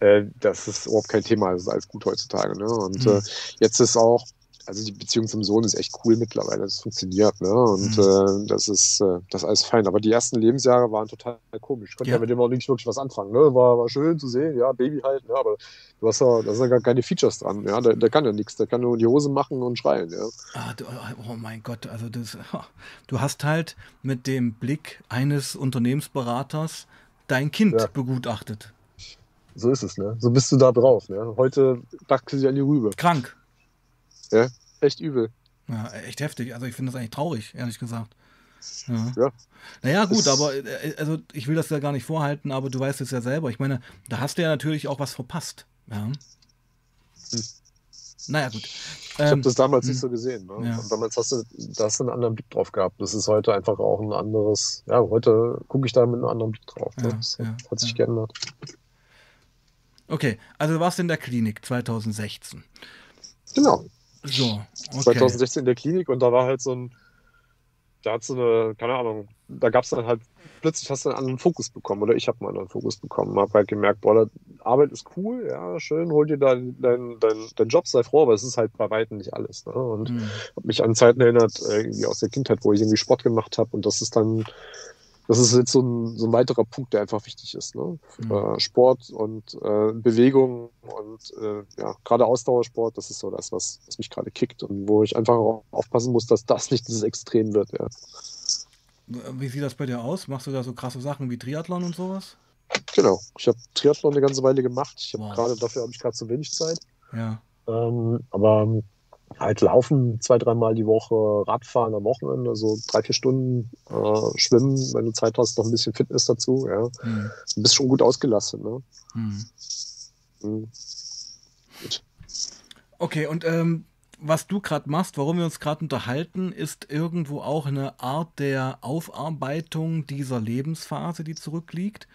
hm. das ist überhaupt kein Thema, das ist alles gut heutzutage. Ne? Und hm. äh, jetzt ist auch, also die Beziehung zum Sohn ist echt cool mittlerweile. Das funktioniert, ne? Und mhm. äh, das ist äh, das ist alles fein. Aber die ersten Lebensjahre waren total komisch. Ich konnte ja. ja mit dem auch nicht wirklich was anfangen. Ne? War, war schön zu sehen, ja, Baby halt, ne? aber du hast ja, da sind ja gar keine Features dran. Ja, der, der kann ja nichts. Der kann nur die Hose machen und schreien, ja. Ah, du, oh mein Gott, also das, <laughs> du hast halt mit dem Blick eines Unternehmensberaters dein Kind ja. begutachtet. So ist es, ne? So bist du da drauf, ne? Heute dachte sie an die Rübe. Krank. Ja, echt übel. Ja, echt heftig. Also ich finde das eigentlich traurig, ehrlich gesagt. Ja. ja. Naja, gut, aber äh, also ich will das ja gar nicht vorhalten, aber du weißt es ja selber. Ich meine, da hast du ja natürlich auch was verpasst. Ja. Hm. Naja, gut. Ich ähm, habe das damals nicht hm. so gesehen. Ne? Ja. damals hast du, da hast du einen anderen Blick drauf gehabt. Das ist heute einfach auch ein anderes, ja, heute gucke ich da mit einem anderen Blick drauf. Ne? das ja, hat sich geändert. Okay, also du warst in der Klinik 2016. Genau. So, okay. 2016 in der Klinik und da war halt so ein, da hat so eine, keine Ahnung, da gab es dann halt, plötzlich hast du einen anderen Fokus bekommen oder ich habe einen anderen Fokus bekommen. Habe halt gemerkt, boah, Arbeit ist cool, ja, schön, hol dir deinen dein, dein, dein Job, sei froh, aber es ist halt bei Weitem nicht alles. Ne? Und mhm. habe mich an Zeiten erinnert, irgendwie aus der Kindheit, wo ich irgendwie Sport gemacht habe und das ist dann das ist jetzt so ein, so ein weiterer Punkt, der einfach wichtig ist. Ne? Mhm. Äh, Sport und äh, Bewegung und äh, ja, gerade Ausdauersport, das ist so das, was, was mich gerade kickt und wo ich einfach aufpassen muss, dass das nicht dieses Extrem wird. Ja. Wie sieht das bei dir aus? Machst du da so krasse Sachen wie Triathlon und sowas? Genau. Ich habe Triathlon eine ganze Weile gemacht. Ich habe wow. gerade dafür habe ich gerade zu wenig Zeit. Ja. Ähm, aber halt laufen zwei, dreimal die Woche, Radfahren am Wochenende, so drei, vier Stunden äh, schwimmen, wenn du Zeit hast, noch ein bisschen Fitness dazu, ja. Mhm. Du bist schon gut ausgelastet, ne? Mhm. Mhm. Okay, und ähm, was du gerade machst, warum wir uns gerade unterhalten, ist irgendwo auch eine Art der Aufarbeitung dieser Lebensphase, die zurückliegt,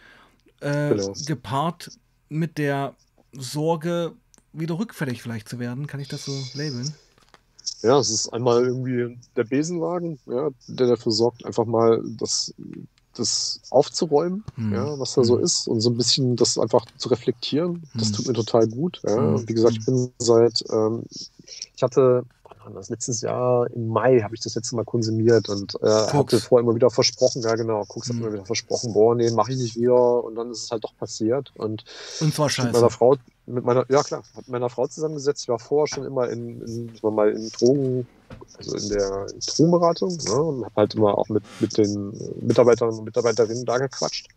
äh, genau. gepaart mit der Sorge, wieder rückfällig vielleicht zu werden. Kann ich das so labeln? Ja, es ist einmal irgendwie der Besenwagen, ja, der dafür sorgt, einfach mal das, das aufzuräumen, hm. ja, was da so hm. ist und so ein bisschen das einfach zu reflektieren. Das hm. tut mir total gut. Ja. Hm. Wie gesagt, ich bin seit, ähm, ich hatte das letztes Jahr im Mai habe ich das letzte Mal konsumiert und äh, hatte vorher immer wieder versprochen, ja genau, Koks mhm. hat immer wieder versprochen, boah, nee, mache ich nicht wieder und dann ist es halt doch passiert und, und zwar scheiße. meiner Frau, mit meiner, ja klar, mit meiner Frau zusammengesetzt, ich war vorher schon immer in, in war mal in Drogen, also in der Drogenberatung, ne, und habe halt immer auch mit, mit den Mitarbeitern und Mitarbeiterinnen da gequatscht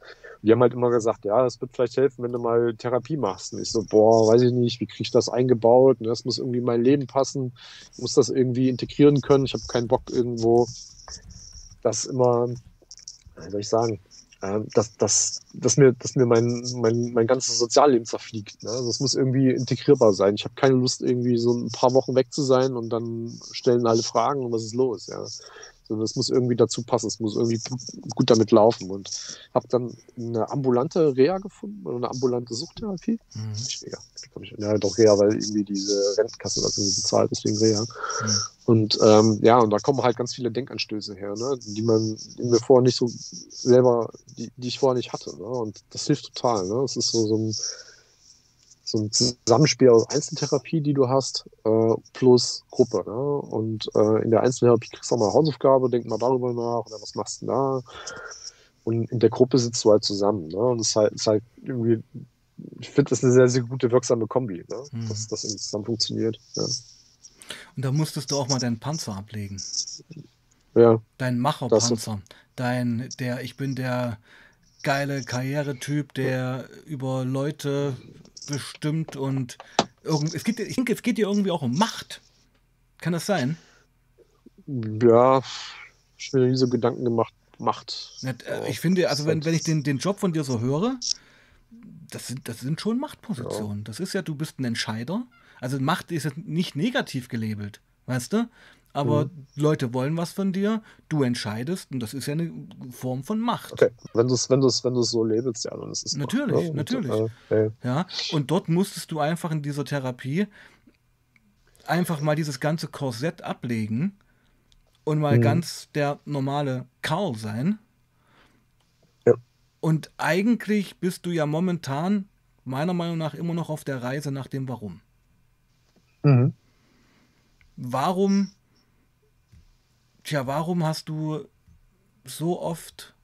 die haben halt immer gesagt, ja, es wird vielleicht helfen, wenn du mal Therapie machst. Und ich so, boah, weiß ich nicht, wie kriege ich das eingebaut? Und das muss irgendwie in mein Leben passen. Ich muss das irgendwie integrieren können. Ich habe keinen Bock irgendwo, das immer, wie soll ich sagen, dass, dass, dass mir, dass mir mein, mein, mein ganzes Sozialleben zerfliegt. Ne? Also es muss irgendwie integrierbar sein. Ich habe keine Lust, irgendwie so ein paar Wochen weg zu sein und dann stellen alle Fragen und was ist los. Ja? Sondern es muss irgendwie dazu passen, es muss irgendwie gut damit laufen. Und habe dann eine ambulante Reha gefunden oder eine ambulante Suchtherapie. Mhm. Ich, ja doch Reha, weil irgendwie diese Rentenkasse das irgendwie bezahlt, deswegen Reha. Mhm. Und ähm, ja, und da kommen halt ganz viele Denkanstöße her, ne, die man, die mir vorher nicht so selber, die, die ich vorher nicht hatte. Ne? Und das hilft total. Ne? Es ist so, so ein so ein Zusammenspiel aus Einzeltherapie, die du hast, äh, plus Gruppe. Ne? Und äh, in der Einzeltherapie kriegst du auch mal Hausaufgabe, denk mal darüber nach oder was machst du da? Und in der Gruppe sitzt du halt zusammen. Ne? Und es ist halt, ist halt irgendwie, ich finde das eine sehr, sehr gute, wirksame Kombi, ne? Mhm. dass das zusammen funktioniert. Ja. Und da musstest du auch mal deinen Panzer ablegen. Ja. Dein Macherpanzer. Dein, der, ich bin der geile Karrieretyp, der über Leute bestimmt und irgend, es geht, ich denke, es geht dir irgendwie auch um Macht. Kann das sein? Ja, ich mir nie so Gedanken gemacht. Macht. Äh, ich finde, also wenn, wenn ich den, den Job von dir so höre, das sind, das sind schon Machtpositionen. Ja. Das ist ja, du bist ein Entscheider. Also Macht ist jetzt nicht negativ gelabelt, weißt du? Aber mhm. Leute wollen was von dir, du entscheidest und das ist ja eine Form von Macht. Okay, wenn du es wenn wenn so labelst, ja, dann ist es Natürlich, Macht, ne? natürlich. Und, äh, ja, und dort musstest du einfach in dieser Therapie einfach mal dieses ganze Korsett ablegen und mal mhm. ganz der normale Karl sein. Ja. Und eigentlich bist du ja momentan meiner Meinung nach immer noch auf der Reise nach dem Warum. Mhm. Warum Tja, warum hast du so oft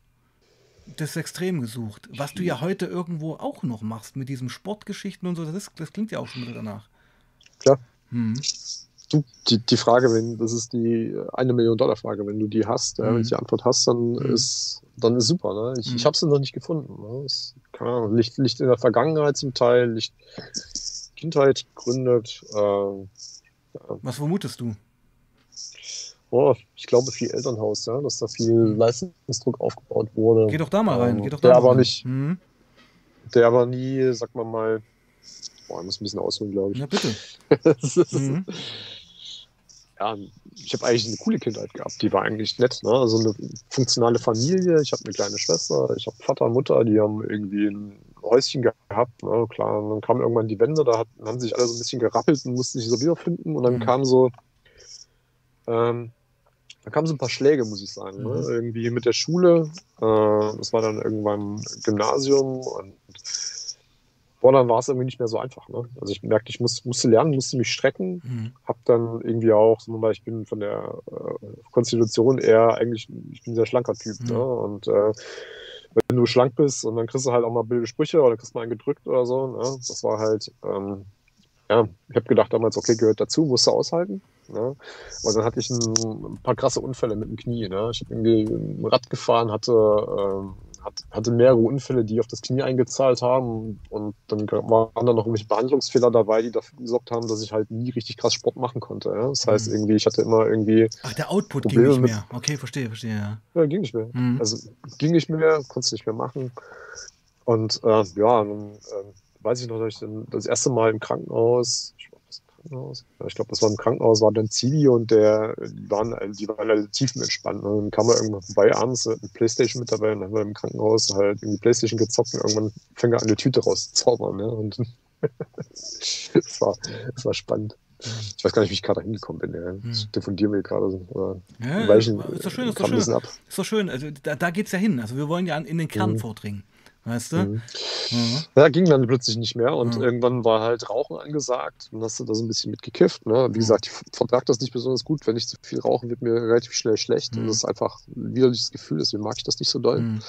das Extrem gesucht? Was du ja heute irgendwo auch noch machst mit diesen Sportgeschichten und so, das, ist, das klingt ja auch schon wieder danach. Klar. Hm. Du, die, die Frage, wenn, das ist die eine Million Dollar Frage, wenn du die hast, hm. ja, wenn du die Antwort hast, dann hm. ist dann ist super. Ne? Ich, hm. ich habe sie noch nicht gefunden. Ne? Es, keine Licht, Licht in der Vergangenheit zum Teil, Licht Kindheit gründet. Äh, ja. Was vermutest du? Oh, ich glaube viel Elternhaus, ja, dass da viel mhm. Leistungsdruck aufgebaut wurde. Geh doch da mal rein, ähm, geh doch da der mal aber rein. nicht, mhm. der aber nie, sag mal mal, boah, ich muss ein bisschen ausholen, glaube ich. Ja, bitte. <laughs> mhm. Ja, ich habe eigentlich eine coole Kindheit gehabt, die war eigentlich nett, ne? Also eine funktionale Familie, ich habe eine kleine Schwester, ich habe Vater und Mutter, die haben irgendwie ein Häuschen gehabt, ne? Klar, dann kam irgendwann die Wende, da hat, haben sich alle so ein bisschen gerappelt und mussten sich so wiederfinden und dann mhm. kam so ähm, da kamen so ein paar Schläge, muss ich sagen. Ne? Mhm. Irgendwie mit der Schule. Äh, das war dann irgendwann Gymnasium und boah, dann war es irgendwie nicht mehr so einfach. Ne? Also ich merkte, ich muss, musste lernen, musste mich strecken. Mhm. Hab dann irgendwie auch, weil ich bin von der äh, Konstitution eher eigentlich, ich bin ein sehr schlanker Typ. Mhm. Ne? Und äh, wenn du schlank bist und dann kriegst du halt auch mal billige Sprüche oder kriegst mal einen gedrückt oder so. Ne? Das war halt, ähm, ja, ich habe gedacht damals, okay, gehört dazu, musst du aushalten. Ne? Und dann hatte ich ein, paar krasse Unfälle mit dem Knie. Ne? Ich habe irgendwie ein Rad gefahren, hatte, äh, hat, hatte mehrere Unfälle, die auf das Knie eingezahlt haben. Und dann waren da noch irgendwelche Behandlungsfehler dabei, die dafür gesorgt haben, dass ich halt nie richtig krass Sport machen konnte. Ja? Das heißt, mhm. irgendwie, ich hatte immer irgendwie. Ach, der Output Probleme ging nicht mehr. Okay, verstehe, verstehe, ja. Ja, ging nicht mehr. Mhm. Also ging nicht mehr, konnte es nicht mehr machen. Und äh, ja, dann äh, weiß ich noch, dass ich das erste Mal im Krankenhaus, ich Krankenhaus. Ich glaube, das war im Krankenhaus, war dann Zivi und der, die waren, die waren alle tiefenentspannt. Und dann kam er irgendwann vorbei abends mit Playstation mit dabei und dann haben wir im Krankenhaus halt irgendwie Playstation gezockt und irgendwann fängt er an, eine Tüte rauszuzaubern. Ne? Und <laughs> das, war, das war spannend. Ich weiß gar nicht, wie ich gerade hingekommen bin. Ja. Hm. Ich diffundiere mir gerade. Oder ja, weichen, ist doch schön, ist doch schön. Ist doch schön. Also, da, da geht es ja hin. Also wir wollen ja in den Kern mhm. vordringen. Weißt du? Mhm. Mhm. Ja, ging dann plötzlich nicht mehr und mhm. irgendwann war halt Rauchen angesagt und hast du da so ein bisschen mitgekifft. Ne? Wie gesagt, ich vertrage das nicht besonders gut. Wenn ich zu viel rauche, wird mir relativ schnell schlecht. Und das ist einfach ein widerliches Gefühl, deswegen mag ich das nicht so doll.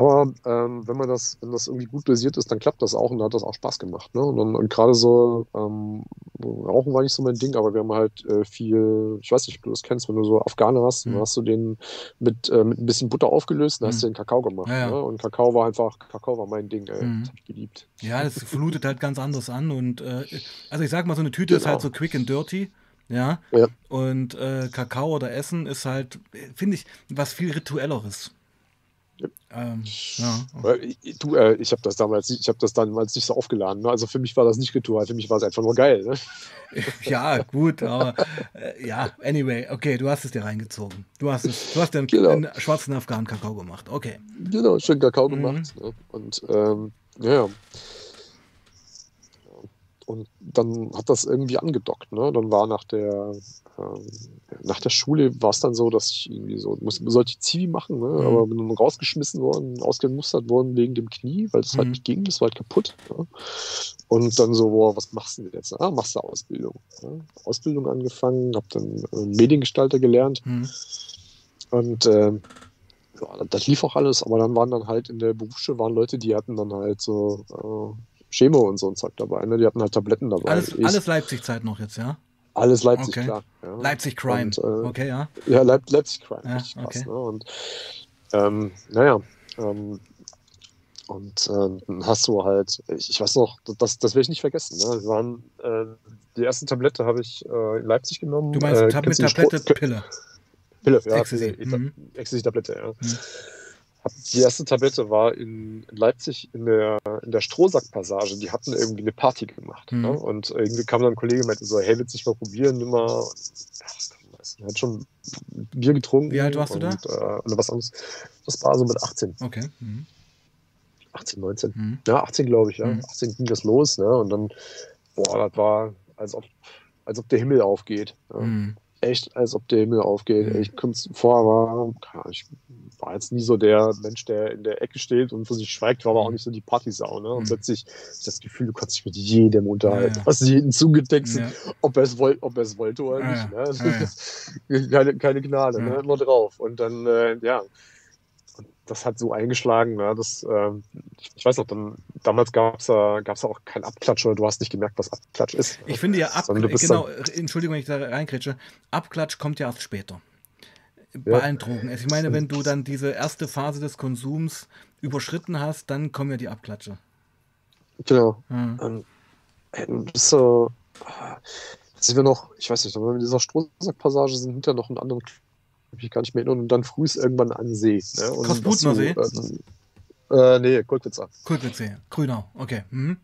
Mhm. Aber ähm, wenn man das, wenn das irgendwie gut dosiert ist, dann klappt das auch und da hat das auch Spaß gemacht. Ne? Und, und gerade so, ähm, Rauchen war nicht so mein Ding, aber wir haben halt äh, viel, ich weiß nicht, ob du das kennst, wenn du so Afghane hast, mhm. dann hast du den mit, äh, mit ein bisschen Butter aufgelöst, dann mhm. hast du den Kakao gemacht. Ja, ja. Ne? Und Kakao war einfach, Kakao war mein Ding, ey. Mhm. das habe ich geliebt. Ja, das flutet halt ganz anders an und äh, also ich sag mal, so eine Tüte genau. ist halt so quick and dirty. Ja. ja. Und äh, Kakao oder Essen ist halt, finde ich, was viel rituelleres. Ähm, ja. Du, äh, ich habe das damals, nicht- ich habe das damals nicht so aufgeladen. Ne? Also für mich war das nicht Ritual, für mich war es einfach nur geil. Ne? <laughs> Ja, gut, aber äh, ja, anyway, okay, du hast es dir reingezogen. Du hast es, du hast den, Genau. schwarzen Afghanen Kakao gemacht. Okay. Genau, schön Kakao Mhm. gemacht. Ne? Und ähm, ja. Und dann hat das irgendwie angedockt. Ne? Dann war nach der, nach der Schule war es dann so, dass ich irgendwie so, muss, sollte ich Zivi machen, ne? Mhm. aber bin dann rausgeschmissen worden, ausgemustert worden wegen dem Knie, weil es halt Mhm. nicht ging, das war halt kaputt. Ne? Und dann so, boah, was machst du denn jetzt? Ah, machst du Ausbildung. Ne? Ausbildung angefangen, habe dann äh, Mediengestalter gelernt. Hm. Und ähm, ja, das lief auch alles, aber dann waren dann halt in der Berufsschule waren Leute, die hatten dann halt so äh, Chemo und so ein Zeug dabei, ne? Die hatten halt Tabletten dabei. Alles, alles Leipzig-Zeit noch jetzt, ja? Alles Leipzig, Okay. klar. Ja. Leipzig Crime. Und, äh, okay, ja. Ja, Leip Leipzig Crime, Ja, richtig krass. okay. Ne? Und ähm, naja, ähm, und dann hast du halt, ich, ich weiß noch, das, das werde ich nicht vergessen. Ne? Wir waren, äh, die erste Tablette habe ich äh, in Leipzig genommen. Du meinst äh, Tab Tablette, Pille. Pille, ja. Ecstasy, äh, mhm. Ecstasy-Tablette, ja. Mhm. Die erste Tablette war in, Leipzig in der, in der Strohsack-Passage. Die hatten irgendwie eine Party gemacht. Mhm. Ne? Und irgendwie kam dann ein Kollege und meinte so, hey, willst du nicht mal probieren? Nimm mal. Und, ach, er hat schon Bier getrunken. Wie alt warst du da? und, Äh, oder was anderes. Das war so mit 18, Okay. Mhm. 18, 19. Mhm. Ja, 18 glaube ich, ja. Mhm. 18 ging das los, ne? Und dann, boah, das war, als ob, als ob der Himmel aufgeht. Ja. Mhm. Echt, als ob der Himmel aufgeht. Mhm. Ich komm's vor, war, ich war jetzt nie so der Mensch, der in der Ecke steht und für sich schweigt, war aber auch nicht so die Partysau, ne? Und Mhm. plötzlich das Gefühl, du kannst dich mit jedem unterhalten. Ja, ja. Hast jeden zugedeckt, Ja. ob er es wollte, ob er es wollte oder nicht. Ne? <laughs> Keine, keine Gnade, ne? immer drauf. Und dann, äh, ja, das hat so eingeschlagen, ne? das, ähm, ich, ich weiß noch, dann, damals gab es ja, gab's ja auch kein Abklatsch oder du hast nicht gemerkt, was Abklatsch ist. Ich finde ja, ab, genau, Entschuldigung, wenn ich da reinkrätsche, Abklatsch kommt ja erst später. Bei Ja. allen Drogen. Also ich meine, wenn du dann diese erste Phase des Konsums überschritten hast, dann kommen ja die Abklatsche. Genau. Ja. Ähm, du bist so, ah, sind wir noch, ich weiß nicht, in dieser Strohsackpassage sind, hinter noch einen anderen, hab ich gar nicht mehr erinnern, und dann früh ist irgendwann an See. Ne? Und Kostbutner See? äh, äh, nee, Kolkwitzer. Kultwitz Grünau, okay. Mhm.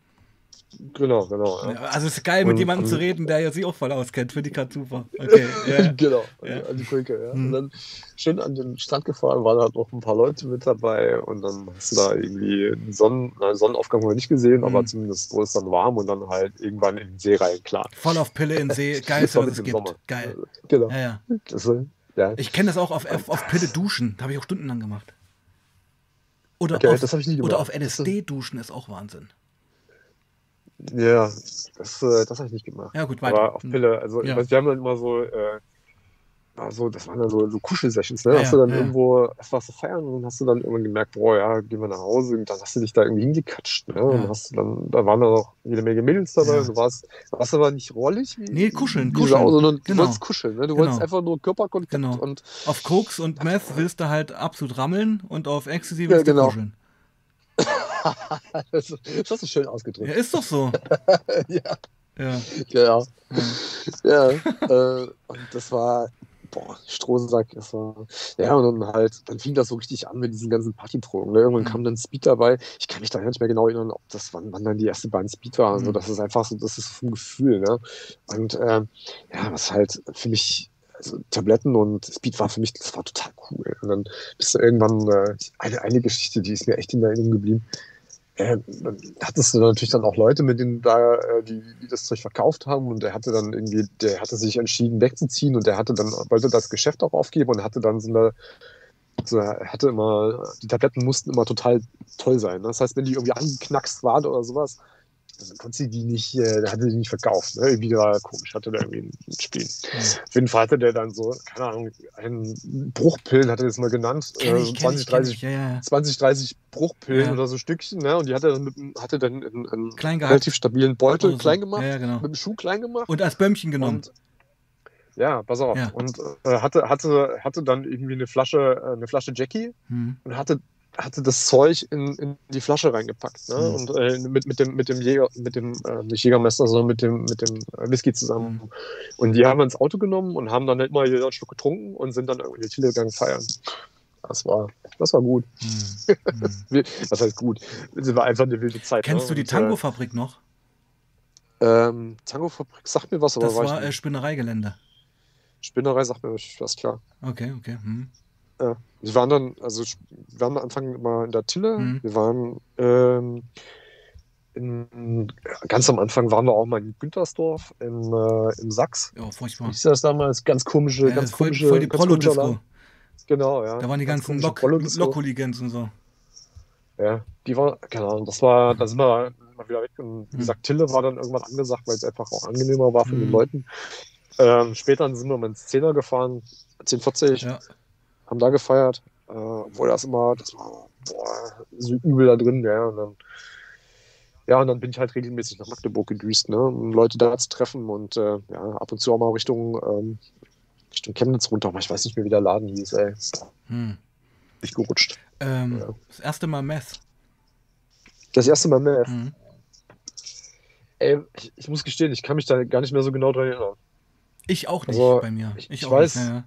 Genau, genau. Ja. Also es ist geil, mit Und- jemandem und- zu reden, der ja sich auch voll auskennt. Finde ich gerade super. Okay, <laughs> ja. genau, Ja. an die Kulke, ja. Mhm. Und dann schön an den Strand gefahren, waren halt noch ein paar Leute mit dabei und dann hast du da irgendwie einen Sonnen, na, Sonnenaufgang haben wir nicht gesehen, Mhm. aber zumindest wurde es dann warm und dann halt irgendwann in den See rein, klar. Voll auf Pille in See. <laughs> War was es gibt. Sommer. Geil. Genau. Ja, ja. Das, ja. Ich kenne das auch auf, auf, auf Pille duschen. Da habe ich auch stundenlang gemacht. Oder, Okay, auf, das ich nie gemacht. oder auf LSD duschen ist auch Wahnsinn. Ja, das, äh, das habe ich nicht gemacht. Ja, gut, weiter. Aber auf Pille, also Ja. ich weiß, wir haben dann immer so, äh, ja, so, das waren dann so, so Kuschelsessions, ne? Ja, hast du dann ja. irgendwo etwas zu feiern und dann hast du dann irgendwann gemerkt, boah, ja, gehen wir nach Hause und dann hast du dich da irgendwie hingekatscht, ne? Und Ja. hast du dann, da waren dann auch jede Menge Mädels dabei und du warst, warst aber nicht rollig wie, Nee, kuscheln, wie kuscheln. Sau, sondern Genau. du wolltest kuscheln, ne? Du Genau. wolltest einfach nur Körperkontakt Genau. und Auf Koks und Meth willst du halt absolut rammeln und auf Ecstasy willst genau. du kuscheln. <laughs> das, das hast du schön ausgedrückt. Ja, ist doch so. <laughs> ja. Ja. Ja, ja. ja. äh, und das war, boah, Strohsack, das war, ja, und dann halt, dann fing das so richtig an mit diesen ganzen Partydrogen. Ne? Irgendwann Mhm. kam dann Speed dabei. Ich kann mich da gar nicht mehr genau erinnern, ob das, wann, wann dann die erste Bahn Speed war. Also, Mhm. das ist einfach so, das ist vom Gefühl, ne? Und, ähm, ja, was halt für mich, also Tabletten und Speed war für mich, das war total cool. Und dann bist du irgendwann, äh, eine, eine Geschichte, die ist mir echt in Erinnerung geblieben. Äh, dann hattest du natürlich dann auch Leute, mit denen da, äh, die, die das Zeug verkauft haben und der hatte dann irgendwie, der hatte sich entschieden wegzuziehen und der hatte dann, wollte das Geschäft auch aufgeben und hatte dann so eine, so, er hatte immer, die Tabletten mussten immer total toll sein. ne? Das heißt, wenn die irgendwie angeknackst waren oder sowas, dann konnte sie die nicht, äh, hatte die nicht verkauft. Ne? Irgendwie war komisch, hatte der irgendwie ein Spiel. Auf jeden Fall hatte der dann so, keine Ahnung, einen Bruchpillen, hat er das mal genannt, äh, ich, so kenn 20, ich, kenn 30 ich. Ja, ja. 20, 30 Bruchpillen Ja. oder so Stückchen, ne? Und die hat er dann mit, einem- hatte dann einen, einen Klein gehackt. relativ stabilen Beutel so. klein gemacht, genau. mit dem Schuh klein gemacht. Und als Bömmchen genommen. Und ja, pass auf. Und äh, hatte, hatte, hatte dann irgendwie eine Flasche, äh, eine Flasche Jackie Hm. und hatte, hatte das Zeug in, in die Flasche reingepackt. Ne? Mhm. Und äh, mit, mit dem, mit dem Jäger, mit dem, äh, nicht Jägermeister, sondern mit dem, mit dem äh, Whisky zusammen. Mhm. Und die haben wir ins Auto genommen und haben dann nicht mal jeder einen Schluck getrunken und sind dann irgendwie Chile gegangen feiern. Das war, das war gut. <laughs> Hm. Was heißt gut? Das war einfach eine wilde Zeit. Kennst ne? du die äh, Tango-Fabrik noch? Ähm, Tango-Fabrik sagt mir was, aber Das war, war äh, Spinnereigelände. Spinnerei sagt mir was, klar. Okay, okay. Hm. Ja. Wir waren dann, also wir waren am Anfang mal in der Tille. Hm. Wir waren ähm, in, ganz am Anfang waren wir auch mal in Güntersdorf im, äh, im Sachs. Ja, furchtbar. Ist das damals? Ganz komische, ja, ganz voll, komische. Voll die Prollo-Disco. Genau, ja. Da waren die ganzen Lok-Hooligans und so. Ja, die war, keine Ahnung, das war, da sind wir mal wieder weg. Und wie hm. gesagt, Tille war dann irgendwann angesagt, weil es einfach auch angenehmer war für hm. die Leute. Ähm, später sind wir mal ins Zehner gefahren, 1040, ja. Haben da gefeiert. Äh, obwohl das immer, das war boah, so übel da drin, ja. Und dann ja, und dann bin ich halt regelmäßig nach Magdeburg gedüst, ne, um Leute da zu treffen und äh, ja, ab und zu auch mal Richtung, ähm, Richtung Chemnitz runter, aber ich weiß nicht mehr, wie der Laden hieß, ey. Hm. Ich gerutscht. Ähm, ja. Das erste Mal Meth. Das erste Mal Meth. Mhm. Ey, ich, ich, muss gestehen, ich kann mich da gar nicht mehr so genau dran erinnern. Ich auch nicht also, bei mir. Ich, ich weiß, nicht, ja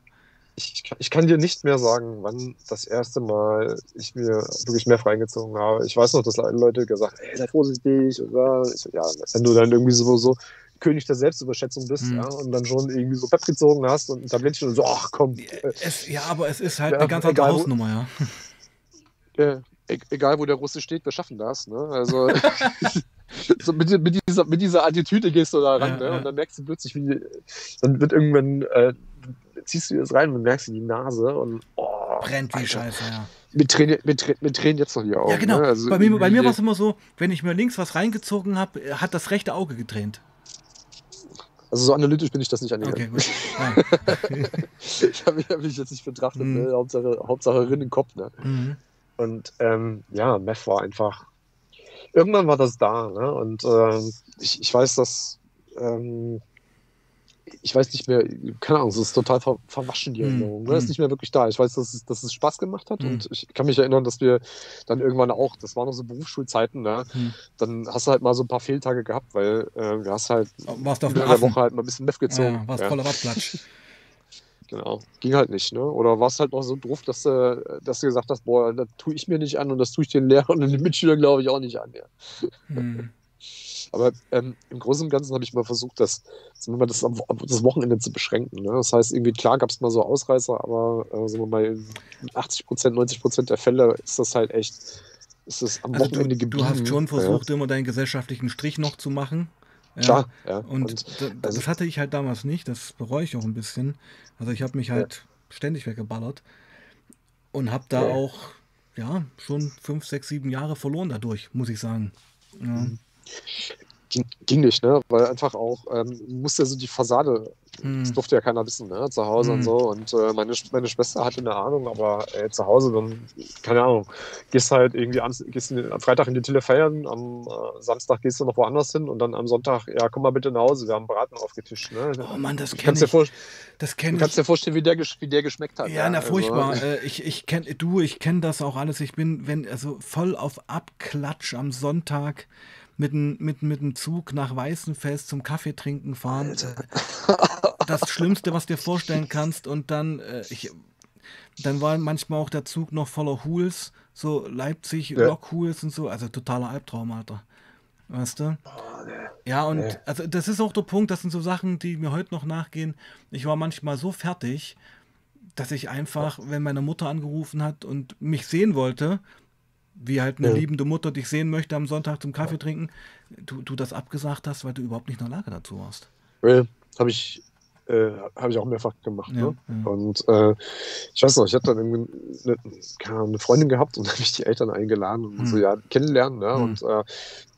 ich, ich, kann dir nicht mehr sagen, wann das erste Mal ich mir wirklich mehr reingezogen habe. Ich weiß noch, dass Leute gesagt haben, ey, sei vorsichtig. Oder ich, ja, wenn du dann irgendwie so, so König der Selbstüberschätzung bist mhm. ja, und dann schon irgendwie so Pep gezogen hast und ein Tablettchen und so, ach komm. Es, ja, aber es ist halt ja, eine ganz andere Hausnummer, ja. ja. E-, egal, wo der Russe steht, wir schaffen das. Ne? Also <laughs> <laughs> so mit, mit, dieser, mit dieser Attitüde gehst du da ran ja, ne? und dann merkst du plötzlich, wie dann wird irgendwann äh, ziehst du das rein und merkst in die Nase und oh, brennt wie Alter. Scheiße, ja. Mit Tränen, mit, mit Tränen jetzt noch hier auch. Ja, genau. Ne? Also bei mir, bei mir war es immer so, wenn ich mir links was reingezogen habe, hat das rechte Auge getränt. Also so analytisch bin ich das nicht angegangen. Okay, gut. <laughs> Ich habe mich, hab mich, jetzt nicht betrachtet, mhm. ne? Hauptsache, Hauptsache Rinnenkopf. Ne? Mhm. Und ähm, ja, Meth war einfach. Irgendwann war das da, ne? Und äh, ich, ich weiß, dass ähm, ich weiß nicht mehr, keine Ahnung, es ist total ver verwaschen, die hm, Erinnerung. Mm. Ne? Ist hm. nicht mehr wirklich da. Ich weiß, dass es, dass es Spaß gemacht hat mm. und ich kann mich erinnern, dass wir dann irgendwann auch, das waren noch so Berufsschulzeiten, ne? Mm. dann hast du halt mal so ein paar Fehltage gehabt, weil äh, du hast halt warst in der Woche halt mal ein bisschen Meth gezogen. Ja, warst ja. voller Abklatsch. <laughs> Genau, ging halt nicht, ne? Oder warst halt noch so drauf, dass du, dass du gesagt hast, boah, das tue ich mir nicht an und das tue ich den Lehrern und den Mitschülern, glaube ich, auch nicht an. Ja. Hm. Aber ähm, im Großen und Ganzen habe ich mal versucht, das, das, das Wochenende zu beschränken. Ne? Das heißt, irgendwie klar gab es mal so Ausreißer, aber äh, sagen wir mal, in 80 Prozent, 90 Prozent der Fälle ist das halt echt, ist das am also Wochenende du, geblieben. Du hast schon versucht, ja. immer deinen gesellschaftlichen Strich noch zu machen. Ja, Klar, ja. Und, und das, also, hatte ich halt damals nicht, das bereue ich auch ein bisschen. Also ich habe mich halt ja. ständig weggeballert und habe da ja. auch ja schon fünf, sechs, sieben Jahre verloren dadurch, muss ich sagen. Ja. Ging, ging nicht, ne? Weil einfach auch, ähm, musste so die Fassade. Das durfte ja keiner wissen, ne? Zu Hause hm. und so. Und äh, meine, meine Schwester hatte eine Ahnung, aber äh, zu Hause dann, keine Ahnung, gehst halt irgendwie am, gehst am Freitag in die Tille feiern, am äh, Samstag gehst du noch woanders hin und dann am Sonntag, ja, komm mal bitte nach Hause, wir haben Braten aufgetischt. Ne? Oh Mann, das kenne ich. Dir das kenn du kannst dir vorstellen, wie der, wie der geschmeckt hat. Ja, ja na also, furchtbar. Also. ich ich kenne, du, ich kenne das auch alles. Ich bin, wenn, also voll auf Abklatsch am Sonntag mit dem mit, mit Zug nach Weißenfels zum Kaffee trinken fahren. Alter. <laughs> Das Schlimmste, was du dir vorstellen kannst. Und dann, äh, ich, dann war manchmal auch der Zug noch voller Hools, so Leipzig, ja. Lok-Hools und so. Also totaler Albtraum, Alter. Weißt du? Oh, nee. Ja, und nee. also das ist auch der Punkt, das sind so Sachen, die mir heute noch nachgehen. Ich war manchmal so fertig, dass ich einfach, wenn meine Mutter angerufen hat und mich sehen wollte, wie halt eine ja. liebende Mutter dich sehen möchte am Sonntag zum Kaffee trinken, du, du das abgesagt hast, weil du überhaupt nicht in der Lage dazu warst. Ja, habe ich, äh, hab ich auch mehrfach gemacht. Ja, ne? ja. Und äh, ich weiß noch, ich hatte dann irgendwie eine, eine Freundin gehabt und <laughs> habe ich die Eltern eingeladen und hm. so ja kennenlernen. Ne? Hm. Und äh,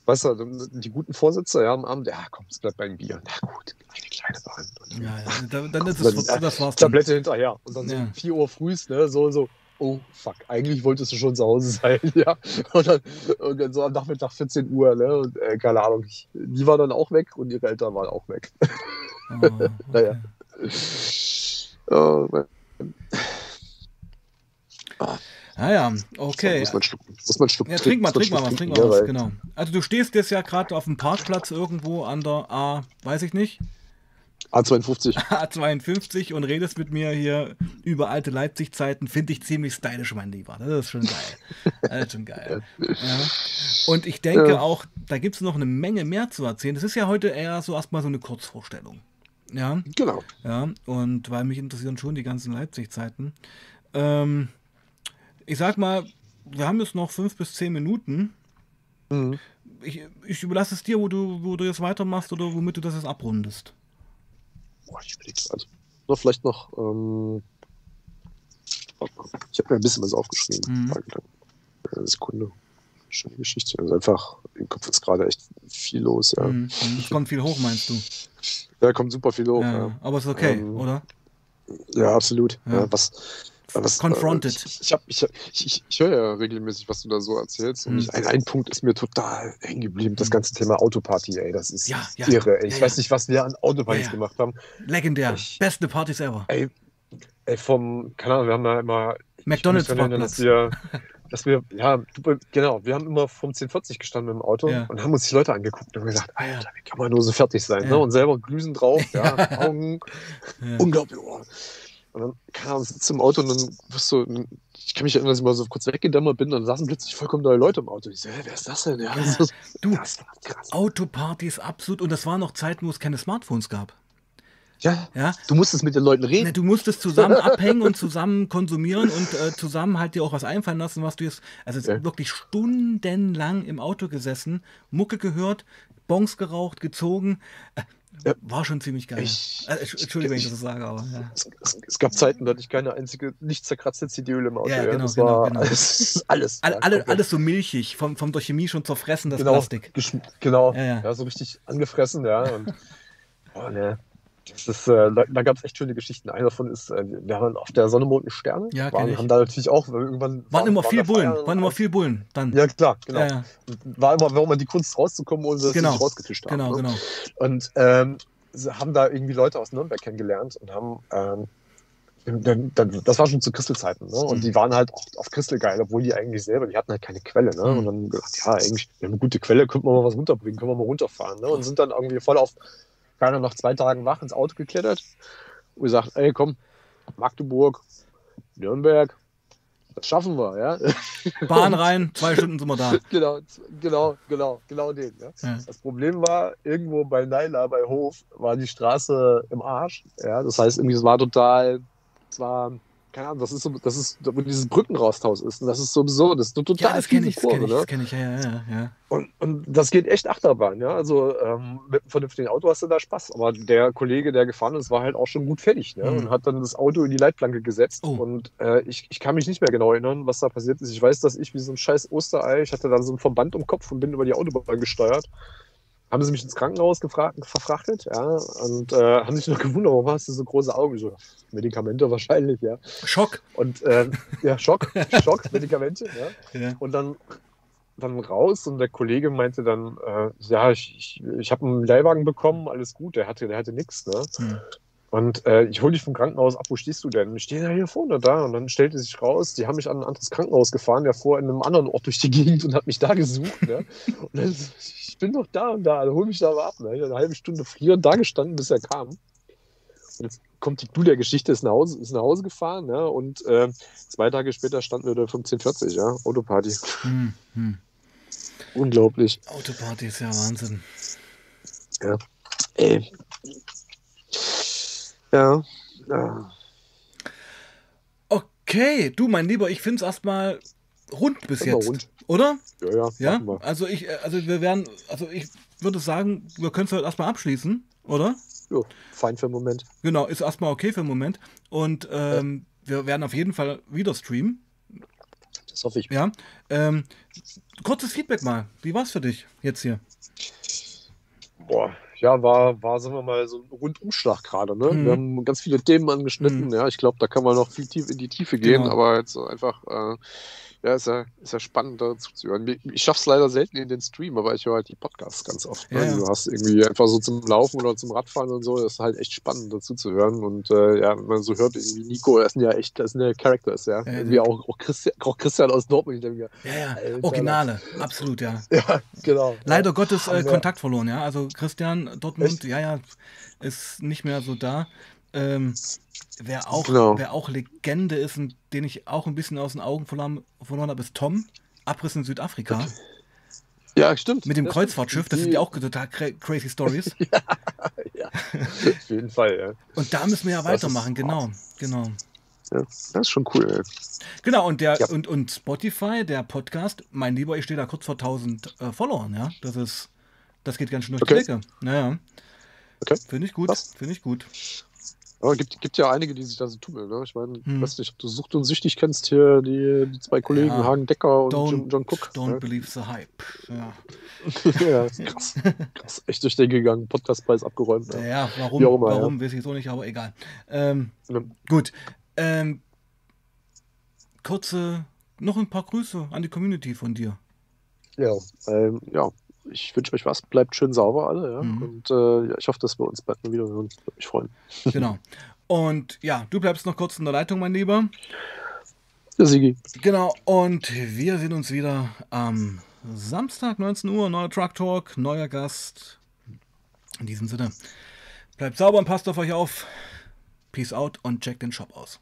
weißt du, die guten Vorsätze ja, am Abend, ja komm, es bleibt beim Bier. Na gut, eine kleine Bahn. ja, ja, dann, dann ist es, dann, das war's. Tablette hinterher. Und dann so 4 Uhr früh, ne, so, so, oh fuck, eigentlich wolltest du schon zu Hause sein, <laughs> ja. Und dann, und dann so am Nachmittag 14 Uhr, ne? Und äh, keine Ahnung, ich, die war dann auch weg und ihre Eltern waren auch weg. <laughs> Oh, okay. naja. Oh, Ah ja, okay. Muss man schlucken. Muss man. Ja, trink mal, trink mal was, trink mal was, genau. Also du stehst jetzt ja gerade auf dem Parkplatz irgendwo an der A, weiß ich nicht. A52. <laughs> A52 und redest mit mir hier über alte Leipzig-Zeiten, finde ich ziemlich stylisch, mein Lieber. Das ist schon geil. Das ist schon geil. Ja. Und ich denke ja. auch, da gibt es noch eine Menge mehr zu erzählen. Das ist ja heute eher so erstmal so eine Kurzvorstellung. Ja. Genau. Ja, und weil mich interessieren schon die ganzen Leipzig-Zeiten. Ähm, ich sag mal, wir haben jetzt noch fünf bis zehn Minuten. Mhm. Ich, ich überlasse es dir, wo du, wo du jetzt weitermachst oder womit du das jetzt abrundest. Boah, ich überlege also, noch vielleicht noch. Ähm, ich habe mir ein bisschen was aufgeschrieben. Mhm. Eine Sekunde. Schöne Geschichte. Also einfach, im Kopf ist gerade echt viel los. Ja. Mhm. Es kommt viel hoch, meinst du? Ja, kommt super viel hoch. Ja, ja. Aber ist okay, ähm, oder? Ja, absolut. Ja. was, was, Confronted. Äh, ich, ich, ich, ich, ich höre ja regelmäßig, was du da so erzählst. Und mhm. ein, ein Punkt ist mir total hängen geblieben: das mhm. ganze Thema Autoparty, ey. Das ist ja, irre. Ey. Ich weiß nicht, was wir an Autopartys gemacht haben. Legendär. Beste Partys ever. Ey, ey, vom, keine Ahnung, wir haben da immer. McDonalds erinnern, <laughs> dass wir, ja, genau, wir haben immer vom 1040 gestanden im Auto ja. und haben uns die Leute angeguckt und gesagt, Alter, wie kann man nur so fertig sein? Ja. Ne? Und selber Glüsen drauf, ja, <laughs> Augen, unglaublich. Oh. Und dann kam sitzt im Auto und dann wirst du, ich kann mich erinnern, dass ich mal so kurz weggedämmert bin, dann saßen plötzlich vollkommen neue Leute im Auto. Ich so, hä, wer ist das denn? Ja, das ist, du, Autopartys absolut. Und das waren noch Zeiten, wo es keine Smartphones gab. Ja, ja, du musstest mit den Leuten reden. Ne, du musstest zusammen abhängen und zusammen konsumieren und äh, zusammen halt dir auch was einfallen lassen, was du jetzt. Also ja. wirklich stundenlang im Auto gesessen, Mucke gehört, Bons geraucht, gezogen. Äh, ja. War schon ziemlich geil. Ich, äh, Entschuldigung, wenn ich das sage, aber ja. Es, es, es, gab Zeiten, da hatte ich keine einzige, nicht zerkratzte CD-Öl im Auto. Ja, genau, das genau, genau. Alles, alles, all, alle, alles so milchig, vom, vom durch Chemie schon zerfressen, das genau, Plastik. Genau, ja, ja. so richtig angefressen, ja. Und, <laughs> oh, ne. Das ist, äh, da, da gab es echt schöne Geschichten. Einer davon ist, äh, wir waren auf der Sonne, Mond und Sterne. Ja, waren, haben da natürlich auch irgendwann. Waren immer viel Bullen, waren immer viel Bullen dann. Ja, klar, genau. Ja, ja. War immer, warum man die Kunst rauszukommen, ohne dass genau. sie rausgetischt haben. Genau, ne? genau. Und ähm, haben da irgendwie Leute aus Nürnberg kennengelernt und haben. Ähm, das war schon zu Christelzeiten, ne? Und mhm. die waren halt auch auf Christel geil, obwohl die eigentlich selber, die hatten halt keine Quelle, ne? Mhm. Und dann gedacht, ja, eigentlich, wir haben eine gute Quelle, könnten wir mal was runterbringen, können wir mal runterfahren, ne? Und sind dann irgendwie voll auf keiner nach zwei Tagen wach ins Auto geklettert und gesagt, ey, komm, Magdeburg, Nürnberg, das schaffen wir, ja. <laughs> Bahn rein, zwei Stunden sind wir da. <laughs> genau, genau, genau, genau den. Ja. ja. Das Problem war, irgendwo bei Naila, bei Hof, war die Straße im Arsch. Ja. Das heißt, irgendwie, es war total, es war keine Ahnung, das ist so, das ist, wo dieses Brückenrasthaus ist. Und das ist sowieso, das ist eine total ja, das kenne ich, das kenne ich, das kenn ich, ja, ja, ja. Und, und das geht echt Achterbahn, ja. Also ähm, mit einem vernünftigen Auto hast du da Spaß. Aber der Kollege, der gefahren ist, war halt auch schon gut fertig, ne? Mhm. Und hat dann das Auto in die Leitplanke gesetzt. Oh. Und äh, ich, ich kann mich nicht mehr genau erinnern, was da passiert ist. Ich weiß, dass ich wie so ein scheiß Osterei, ich hatte dann so ein Verband im Kopf und bin über die Autobahn gesteuert haben sie mich ins Krankenhaus verfrachtet, ja, und äh, haben sich noch gewundert, warum hast du so große Augen? So, Medikamente wahrscheinlich, ja. Schock. Und äh, ja, Schock, <laughs> Schock, Medikamente, ja. ja. Und dann, dann raus und der Kollege meinte dann, äh, ja, ich, ich, ich habe einen Leihwagen bekommen, alles gut, der hatte, der hatte nichts, ne? Hm. Und äh, ich hole dich vom Krankenhaus ab, wo stehst du denn? Ich stehe da hier vorne da. Und dann stellte sich raus, die haben mich an ein anderes Krankenhaus gefahren, der fuhr in einem anderen Ort durch die Gegend und hat mich da gesucht. Ne? <laughs> Und dann, ich bin doch da und da, hol mich da mal ab. Ne? Ich habe eine halbe Stunde frierend da gestanden, bis er kam. Und jetzt kommt die Clou der Geschichte, ist nach Hause, ist nach Hause gefahren. Ne? Und äh, zwei Tage später standen wir da 1540, ja, Autoparty. Hm, hm. Unglaublich. Autoparty ist ja Wahnsinn. Ja. Ey. Ja. ja. Okay, du, mein Lieber, ich finde es erstmal rund bis jetzt. Rund. Oder? Ja, ja. ja? Also ich, äh, also wir werden, also ich würde sagen, wir können es halt erstmal abschließen, oder? Ja, fein für den Moment. Genau, ist erstmal okay für den Moment. Und ähm, ja. wir werden auf jeden Fall wieder streamen. Das hoffe ich. Ja. Ähm, kurzes Feedback mal. Wie war es für dich jetzt hier? Boah, ja, war, war, sagen wir mal, so ein Rundumschlag gerade. Ne? Mhm. Wir haben ganz viele Themen angeschnitten. Mhm. Ja, ich glaube, da kann man noch viel tief in die Tiefe gehen, genau. aber jetzt einfach äh, ja, ist ja, ist ja spannend dazu zu hören. Ich schaffe es leider selten in den Stream, aber ich höre halt die Podcasts ganz oft. Ne? Ja, Du hast irgendwie einfach so zum Laufen oder zum Radfahren und so, das ist halt echt spannend dazu zu hören. Und äh, ja, wenn man so hört, irgendwie Nico, das sind ja echt, das sind ja Characters, ja. ja irgendwie auch, auch, Christian, auch Christian aus Dortmund. Ja, ja, Alter, Originale, absolut, ja. <laughs> Ja, genau. Leider Gottes äh, Kontakt verloren, ja. Also Christian, Dortmund, Echt? ja, ja, ist nicht mehr so da. Ähm, wer, auch, genau. wer auch Legende ist und den ich auch ein bisschen aus den Augen verloren, verloren habe, ist Tom. Abriss in Südafrika. Ja, stimmt. Mit dem ja, Kreuzfahrtschiff, das sind ja auch total crazy Stories. <laughs> ja, ja, auf jeden Fall, ja. Und da müssen wir ja weitermachen, genau, genau. Ja, das ist schon cool. Ey. Genau, und, der, ja. und, und Spotify, der Podcast, mein Lieber, ich stehe da kurz vor 1000 äh, Followern, ja. Das ist, das geht ganz schön durch okay. die Decke. Naja. Okay. Finde ich gut, finde ich gut. Aber gibt, gibt ja einige, die sich da so tummeln. Ne? Ich meine, hm. weiß nicht, ob du Sucht und Süchtig kennst hier, die, die zwei Kollegen, ja. Hagen Decker und don't, John, John Cook. Don't ne? believe the hype. Ja, <laughs> ja krass. <laughs> krass. Echt durch den gegangen, Podcastpreis abgeräumt. Ja, ja warum, immer, warum ja. weiß ich so nicht, aber egal. Ähm, ja. Gut. Ähm, kurze, noch ein paar Grüße an die Community von dir. Ja, ähm, ja, ich wünsche euch was. Bleibt schön sauber alle. Ja? Mhm. Und äh, ich hoffe, dass wir uns bald mal wieder hören. Würde mich freuen. <laughs> Genau. Und ja, du bleibst noch kurz in der Leitung, mein Lieber. Ja, Sigi. Genau. Und wir sehen uns wieder am Samstag, 19 Uhr. Neuer Truck Talk, neuer Gast. In diesem Sinne, bleibt sauber und passt auf euch auf. Peace out und checkt den Shop aus.